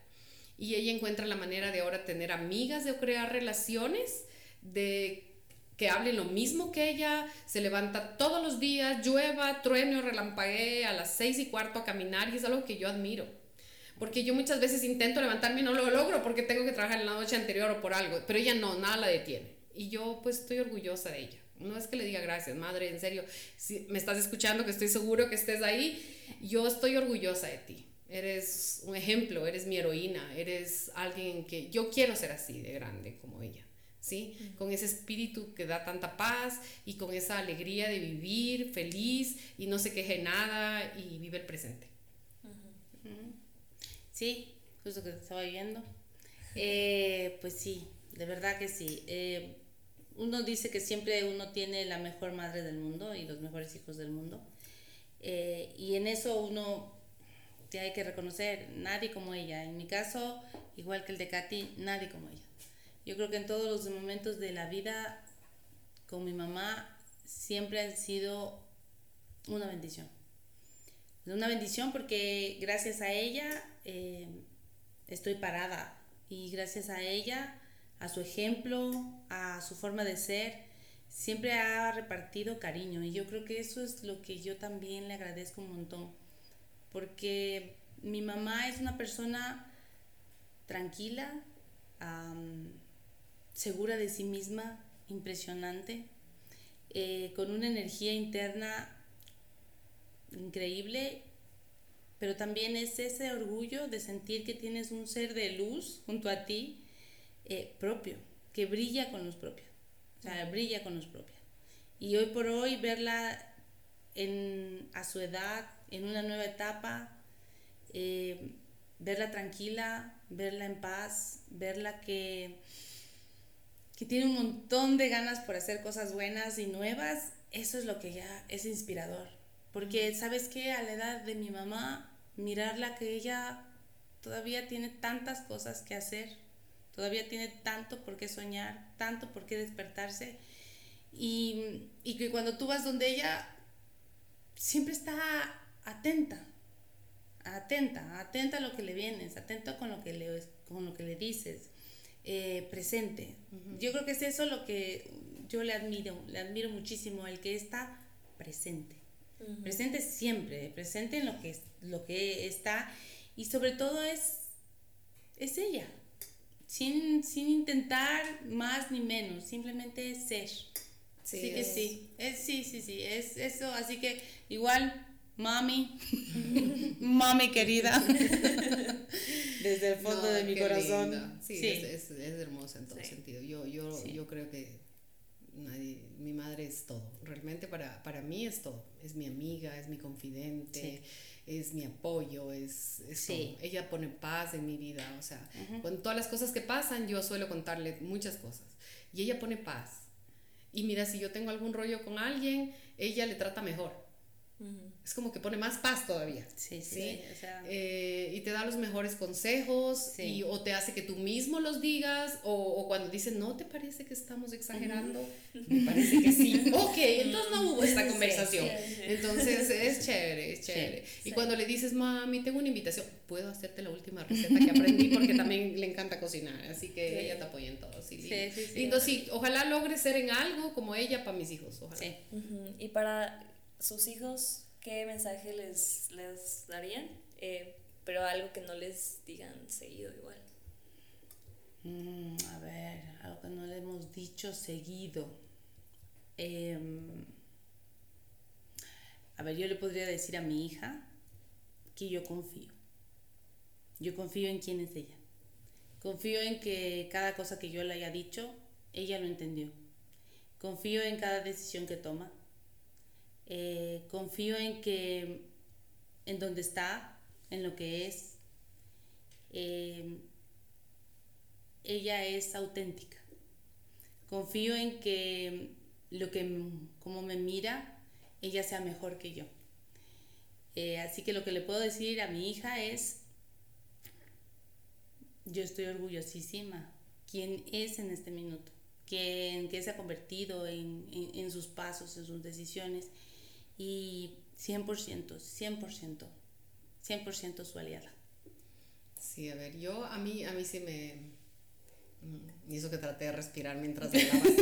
y ella encuentra la manera de ahora tener amigas, de crear relaciones, de que hablen lo mismo que ella, se levanta todos los días, llueva, truene o relampaguee a las seis y cuarto a caminar y es algo que yo admiro. Porque yo muchas veces intento levantarme y no lo logro porque tengo que trabajar en la noche anterior o por algo, pero ella no, nada la detiene. Y yo pues estoy orgullosa de ella. No es que le diga gracias, madre, en serio, si me estás escuchando, que estoy seguro que estés ahí, yo estoy orgullosa de ti. Eres un ejemplo, eres mi heroína, eres alguien que yo quiero ser así de grande como ella. ¿Sí? Con ese espíritu que da tanta paz y con esa alegría de vivir feliz y no se queje nada y vive el presente. Sí, justo que estaba viendo. Eh, pues sí, de verdad que sí. Eh, uno dice que siempre uno tiene la mejor madre del mundo y los mejores hijos del mundo. Eh, y en eso uno te hay que reconocer, nadie como ella. En mi caso, igual que el de Katy, nadie como ella. Yo creo que en todos los momentos de la vida con mi mamá siempre han sido una bendición. Una bendición porque gracias a ella eh, estoy parada. Y gracias a ella, a su ejemplo, a su forma de ser, siempre ha repartido cariño. Y yo creo que eso es lo que yo también le agradezco un montón. Porque mi mamá es una persona tranquila, segura de sí misma, impresionante, eh, con una energía interna increíble, pero también es ese orgullo de sentir que tienes un ser de luz junto a ti eh, propio, que brilla con luz propia, o sea, brilla con luz propia. Y hoy por hoy verla en, a su edad, en una nueva etapa, eh, verla tranquila, verla en paz, verla que, que tiene un montón de ganas por hacer cosas buenas y nuevas, eso es lo que ya es inspirador. Porque, ¿sabes qué? A la edad de mi mamá, mirarla que ella todavía tiene tantas cosas que hacer, todavía tiene tanto por qué soñar, tanto por qué despertarse, y, y que cuando tú vas donde ella, siempre está atenta, atenta, atenta a lo que le vienes, atenta con lo que le, con lo que le dices, eh, presente. Yo creo que es eso lo que yo le admiro, le admiro muchísimo, el que está presente. Presente siempre, presente en lo que, lo que está y sobre todo es, es ella, sin, sin intentar más ni menos, simplemente ser. Sí, Sí, que es- sí, es, sí, sí, sí, es eso, así que igual, mami, mami querida, desde el fondo No, de mi corazón. Sí, Sí. Es, es, es hermosa en todo Sí. sentido. Yo, yo, Sí. yo creo que nadie, mi madre es todo. Realmente para, para mí es todo. Es mi amiga, es mi confidente, es mi apoyo, es, es Sí. todo. Ella pone paz en mi vida. O sea, con todas las cosas que pasan, yo suelo contarle muchas cosas. Y ella pone paz. Y mira, si yo tengo algún rollo con alguien, ella le trata mejor. Es como que pone más paz todavía. Sí, sí. O sea, eh, y te da los mejores consejos y, o te hace que tú mismo los digas o, o cuando dicen, ¿no te parece que estamos exagerando? Me parece que sí. ok, entonces no hubo esta conversación. Entonces es chévere, es chévere. Y cuando le dices, mami, tengo una invitación, puedo hacerte la última receta que aprendí porque también le encanta cocinar. Así que ella te apoya en todo. Sí, sí, sí, Lindo, sí. Ojalá logre ser en algo como ella para mis hijos. Ojalá. Sí. Y para sus hijos, ¿qué mensaje les, les darían? Eh, pero algo que no les digan seguido igual. Mm, a ver, algo que no le hemos dicho seguido. Em, a ver, yo le podría decir a mi hija que yo confío. Yo confío en quién es ella. Confío en que cada cosa que yo le haya dicho, ella lo entendió. Confío en cada decisión que toma. Eh, confío en que en donde está, en lo que es, eh, ella es auténtica. Confío en que lo que como me mira, ella sea mejor que yo. Eh, así que lo que le puedo decir a mi hija es, yo estoy orgullosísima, quién es en este minuto, que, que se ha convertido en, en sus pasos, en sus decisiones y 100%, 100%, 100% su aliada. Sí, a ver, yo a mí, a mí sí me... Mm, y eso que traté de respirar mientras hablabas.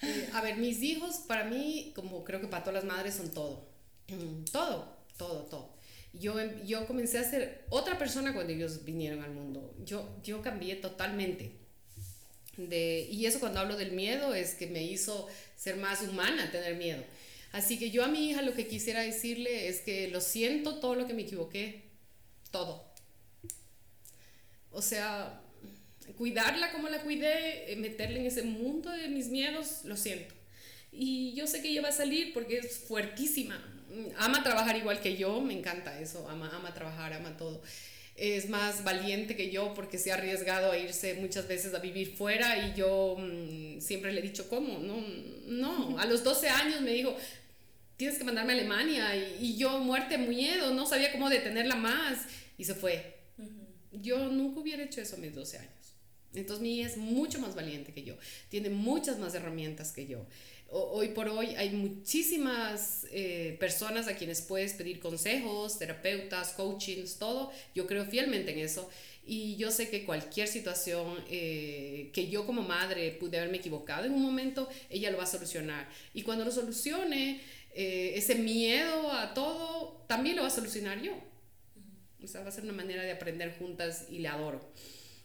Eh, a ver, mis hijos para mí, como creo que para todas las madres, son todo. Todo, todo, todo. Yo, em, yo comencé a ser otra persona cuando ellos vinieron al mundo. Yo, yo cambié totalmente. De, y eso cuando hablo del miedo es que me hizo ser más humana, tener miedo. Así que yo a mi hija lo que quisiera decirle es que lo siento todo lo que me equivoqué, todo. O sea, cuidarla como la cuidé, eh, meterle en ese mundo de mis miedos, lo siento. Y yo sé que ella va a salir porque es fuertísima. Ama trabajar igual que yo, me encanta eso, ama, ama trabajar, ama todo. Es más valiente que yo porque se ha arriesgado a irse muchas veces a vivir fuera y yo mm, siempre le he dicho, ¿cómo? No, no. A los 12 años me dijo, tienes que mandarme a Alemania. Y, yo, muerte, miedo, no sabía cómo detenerla más. Y se fue. Yo nunca hubiera hecho eso a mis 12 años. Entonces mi hija es mucho más valiente que yo, tiene muchas más herramientas que yo. hoy por hoy hay muchísimas eh, personas a quienes puedes pedir consejos, terapeutas, coachings, todo. Yo creo fielmente en eso. Y yo sé que cualquier situación eh, que yo como madre pude haberme equivocado en un momento, ella lo va a solucionar. Y cuando lo solucione, eh, ese miedo a todo, también lo va a solucionar yo. O sea, va a ser una manera de aprender juntas y le adoro.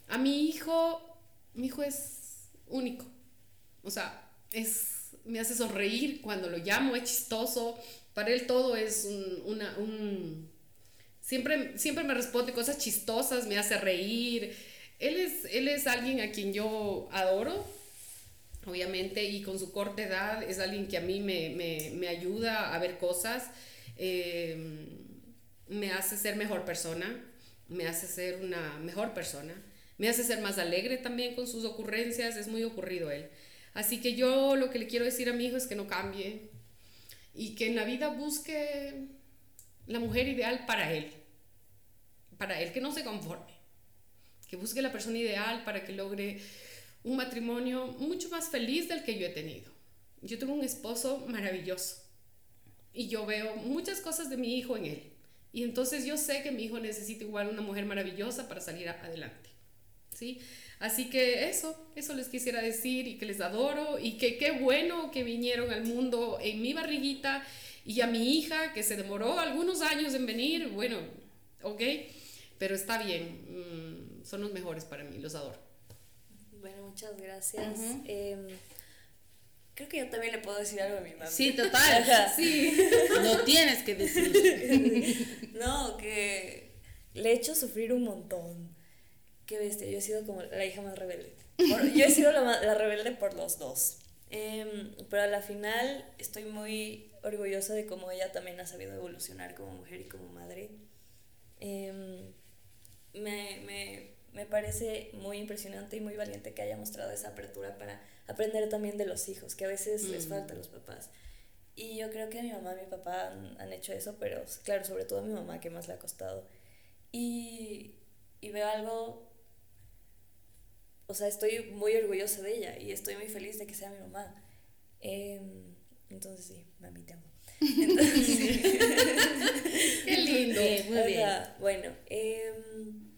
A mi hijo, mi hijo es único. O sea, es, me hace sonreír cuando lo llamo, es chistoso. Para él todo es un, una, un... Siempre, siempre me responde cosas chistosas, me hace reír. Él es, él es alguien a quien yo adoro obviamente, y con su corta edad es alguien que a mí me, me, me ayuda a ver cosas, eh, me hace ser mejor persona, me hace ser una mejor persona, me hace ser más alegre también con sus ocurrencias, es muy ocurrido él. Así que yo lo que le quiero decir a mi hijo es que no cambie y que en la vida busque la mujer ideal para él, para él, que no se conforme, que busque la persona ideal para que logre un matrimonio mucho más feliz del que yo he tenido. Yo tengo un esposo maravilloso y yo veo muchas cosas de mi hijo en él. Y entonces yo sé que mi hijo necesita igual una mujer maravillosa para salir adelante. ¿Sí? Así que eso, eso les quisiera decir y que les adoro y que qué bueno que vinieron al mundo en mi barriguita y a mi hija que se demoró algunos años en venir, bueno, ok, pero está bien, mm, son los mejores para mí, los adoro. Bueno, muchas gracias. Em, creo que yo también le puedo decir algo a mi mamá. Sí, total. sí. Lo tienes que decir. no, que le he hecho sufrir un montón. Qué bestia, yo he sido como la hija más rebelde. yo he sido la, rebelde por los dos. Em, pero a la final estoy muy orgullosa de cómo ella también ha sabido evolucionar como mujer y como madre. Em, me, me me parece muy impresionante y muy valiente que haya mostrado esa apertura para aprender también de los hijos, que a veces les mm. falta a los papás. Y yo creo que mi mamá y mi papá han, han hecho eso, pero claro, sobre todo a mi mamá que más le ha costado. Y, y veo algo, o sea, estoy muy orgullosa de ella y estoy muy feliz de que sea mi mamá. Em, entonces sí, mami te amo. Entonces, Qué lindo. Muy o bien. sea, bueno, em,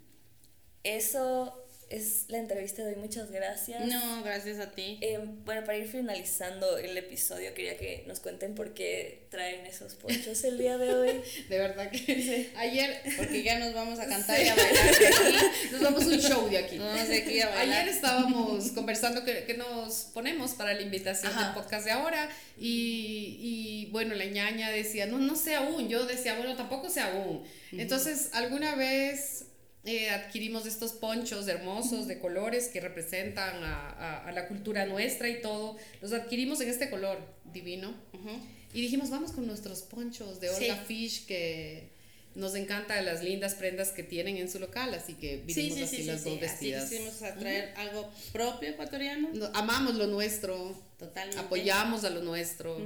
eso es la entrevista de hoy. Muchas gracias. No, gracias a ti. Em, bueno, para ir finalizando el episodio, quería que nos cuenten por qué traen esos ponchos el día de hoy. De verdad que ayer, Porque ya nos vamos a cantar y a bailar de aquí. nos vamos a un show de aquí. Nos vamos de aquí a bailar. Ayer estábamos conversando que, que nos ponemos para la invitación Ajá. del podcast de ahora y, y, bueno, la ñaña decía, no, no sé aún, yo decía, bueno, tampoco sé aún. Entonces, alguna vez eh, adquirimos estos ponchos hermosos de colores que representan a, a- a la cultura nuestra y todo, los adquirimos en este color divino Ujú. y dijimos, vamos con nuestros ponchos de Olga Sí. Fish que... Nos encanta las lindas prendas que tienen en su local, así que vinimos sí, así sí, sí, las dos vestidas. Así quisimos traer algo propio ecuatoriano. No, amamos lo nuestro, Totalmente. apoyamos a lo nuestro. Ujú.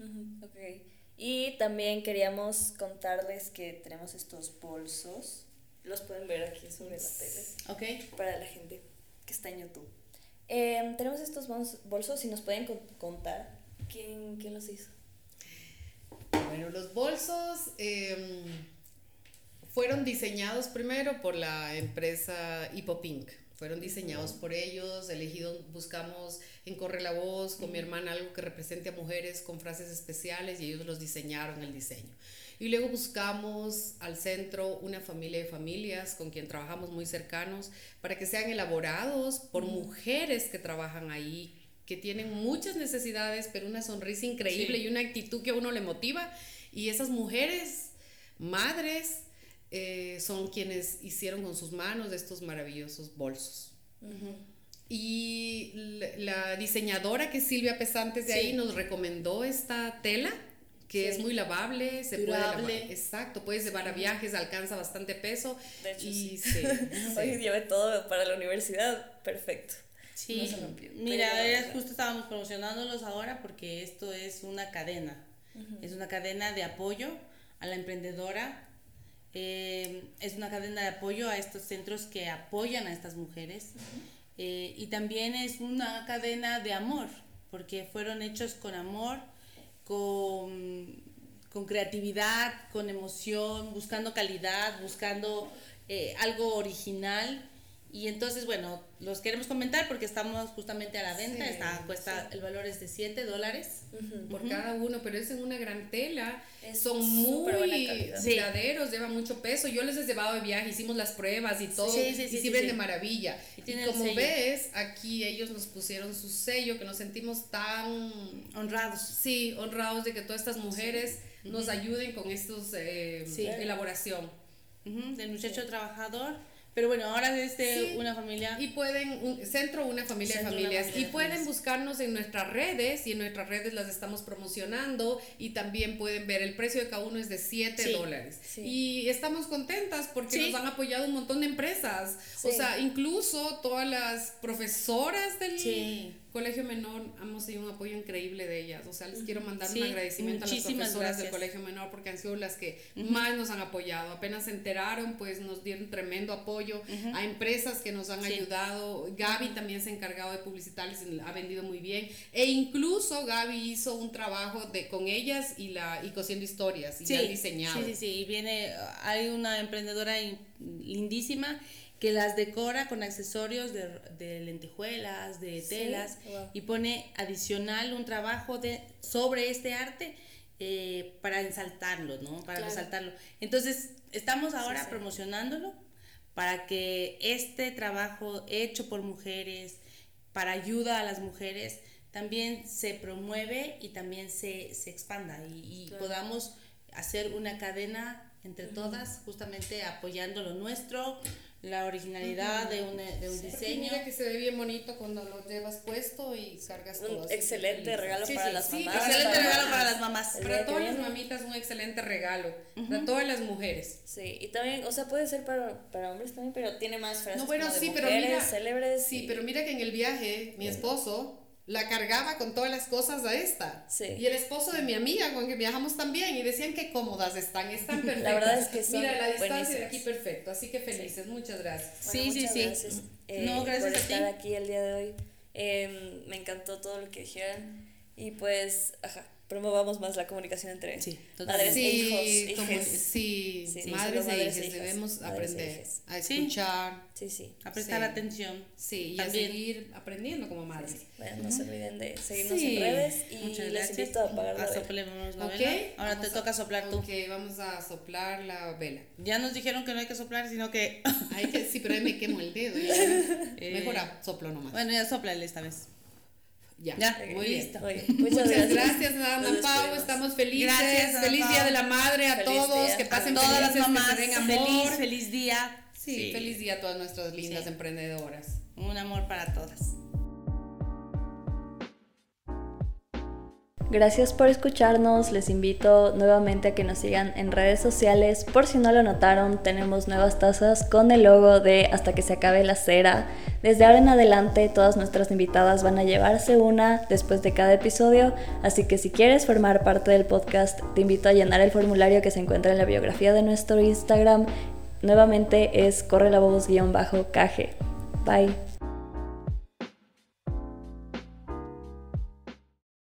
Ujú. Ujú, ok. Y también queríamos contarles que tenemos estos bolsos. Los pueden ver aquí sobre la tele Ok. para la gente que está en YouTube. Em, tenemos estos bolsos y nos pueden con- contar quién, quién los hizo. Bueno, los bolsos em, fueron diseñados primero por la empresa Hipopink. Fueron diseñados por ellos, elegidos, buscamos en Corre la Voz con mi hermana algo que represente a mujeres con frases especiales y ellos los diseñaron el diseño. Y luego buscamos al centro una familia de familias con quien trabajamos muy cercanos para que sean elaborados por mujeres que trabajan ahí, que tienen muchas necesidades, pero una sonrisa increíble Sí. y una actitud que a uno le motiva. Y esas mujeres, madres, eh, son quienes hicieron con sus manos estos maravillosos bolsos. Y la, diseñadora que Silvia Pesantes de Sí. ahí nos recomendó esta tela que Sí. es muy lavable, se Durable. puede lavar, exacto, puedes llevar a viajes, alcanza bastante peso De hecho, y sí. sí, Hoy sí. llevé todo para la universidad. Perfecto. Sí, No se rompió. mira, Pero- era- justo estábamos promocionándolos ahora porque esto es una cadena. Es una cadena de apoyo a la emprendedora. eh, es una cadena de apoyo a estos centros que apoyan a estas mujeres. eh, y también es una cadena de amor, porque fueron hechos con amor, con, creatividad, con emoción, buscando calidad, buscando eh, algo original. Y entonces, bueno, los queremos comentar porque estamos justamente a la venta. Sí, Está, cuesta, el valor es de 7 dólares. por cada uno, pero es en una gran tela. Es Son muy calidad. Sí. duraderos, llevan mucho peso. Yo les he llevado de viaje, hicimos las pruebas y todo, Sí, sí, sí, y sí, sirven sí. de maravilla. Y Y, como ves, aquí ellos nos pusieron su sello, que nos sentimos tan Honrados. Sí, honrados de que todas estas mujeres nos ayuden con estos eh, Sí. elaboración. Ujú, del muchacho trabajador. Pero bueno, ahora es de Sí. una familia. Y pueden, un, centro una familia Centro, de familias. familia y de pueden familias. buscarnos en nuestras redes y en nuestras redes las estamos promocionando y también pueden ver el precio de cada uno es de 7 Sí, dólares. sí. Y estamos contentas porque nos han apoyado un montón de empresas. O sea, incluso todas las profesoras del Sí. Colegio menor hemos tenido un apoyo increíble de ellas. O sea, les quiero mandar Sí, un agradecimiento a las profesoras del gracias. colegio menor porque han sido las que más nos han apoyado. Apenas se enteraron, pues nos dieron tremendo apoyo a empresas que nos han Sí. ayudado. Gaby también se ha encargado de publicitarles, ha vendido muy bien. E incluso Gaby hizo un trabajo de, con ellas y la y cosiendo historias y Sí, han diseñado. Sí, sí, sí. Y viene, hay una emprendedora in- lindísima que las decora con accesorios de, de lentejuelas, de Sí, telas, wow. y pone adicional un trabajo de, sobre este arte eh, para ensaltarlo, ¿no? Para Claro. resaltarlo. Entonces, estamos ahora sí. promocionándolo para que este trabajo hecho por mujeres, para ayuda a las mujeres, también se promueve y también se, se expanda y, y Claro. podamos hacer una cadena entre todas, justamente apoyando lo nuestro, la originalidad de, un, de un Porque diseño. mira que se ve bien bonito cuando lo llevas puesto y cargas todo. Un así, excelente regalo Sí, para sí, las sí, mamás. Excelente para- regalo para las mamás. El Para todas las mamitas un excelente regalo. Para todas las mujeres. Sí, y también, o sea, puede ser para, para hombres también, pero tiene más frases No, bueno, como de sí, pero mujeres mira, célebres. Sí, y- pero mira que en el viaje, mi esposo la cargaba con todas las cosas a esta. Sí. Y el esposo de mi amiga con que viajamos también y decían que cómodas están, están perfectas. La verdad es que son Mira, la distancia de buenísimas. aquí perfecto, así que felices, muchas gracias. Bueno, Sí, sí, muchas sí. Gracias, eh, No, gracias por a ti. estar aquí el día de hoy. Eh, me encantó todo lo que dijeron. Y pues, ajá, promovamos más la comunicación entre Sí, madres e hijos, Sí, hijes. sí, madres, e e hijas, hijas, debemos madres e aprender a escuchar, Sí, sí. A prestar Sí. atención. sí, y a seguir aprendiendo como madres. Bueno, no se olviden de seguirnos Sí. en redes y Muchas les gracias. invito a apagar la vela. la. Ahora vamos te a- toca soplar tú. Ok, vamos a soplar la vela. Ya nos dijeron que no hay que soplar, sino que. Hay que, sí, pero ahí me quemo el dedo. Eh, Mejor a- soplo nomás. Bueno, ya soplale esta vez. Ya, ya, muy bien. listo. Muchas, muchas, gracias, Ana Pau. Estamos felices. Gracias, feliz. Día de la Madre a Feliz todos. día. Que pasen a todas las mamás, que amor. feliz, feliz día. Sí, feliz día a todas nuestras lindas Sí. emprendedoras. Un amor para todas. Gracias por escucharnos. Les invito nuevamente a que nos sigan en redes sociales. Por si no lo notaron, tenemos nuevas tazas con el logo de Hasta que se acabe la cera. Desde ahora en adelante, todas nuestras invitadas van a llevarse una después de cada episodio. Así que si quieres formar parte del podcast, te invito a llenar el formulario que se encuentra en la biografía de nuestro Instagram. Nuevamente es corre la voz-caje. Bye.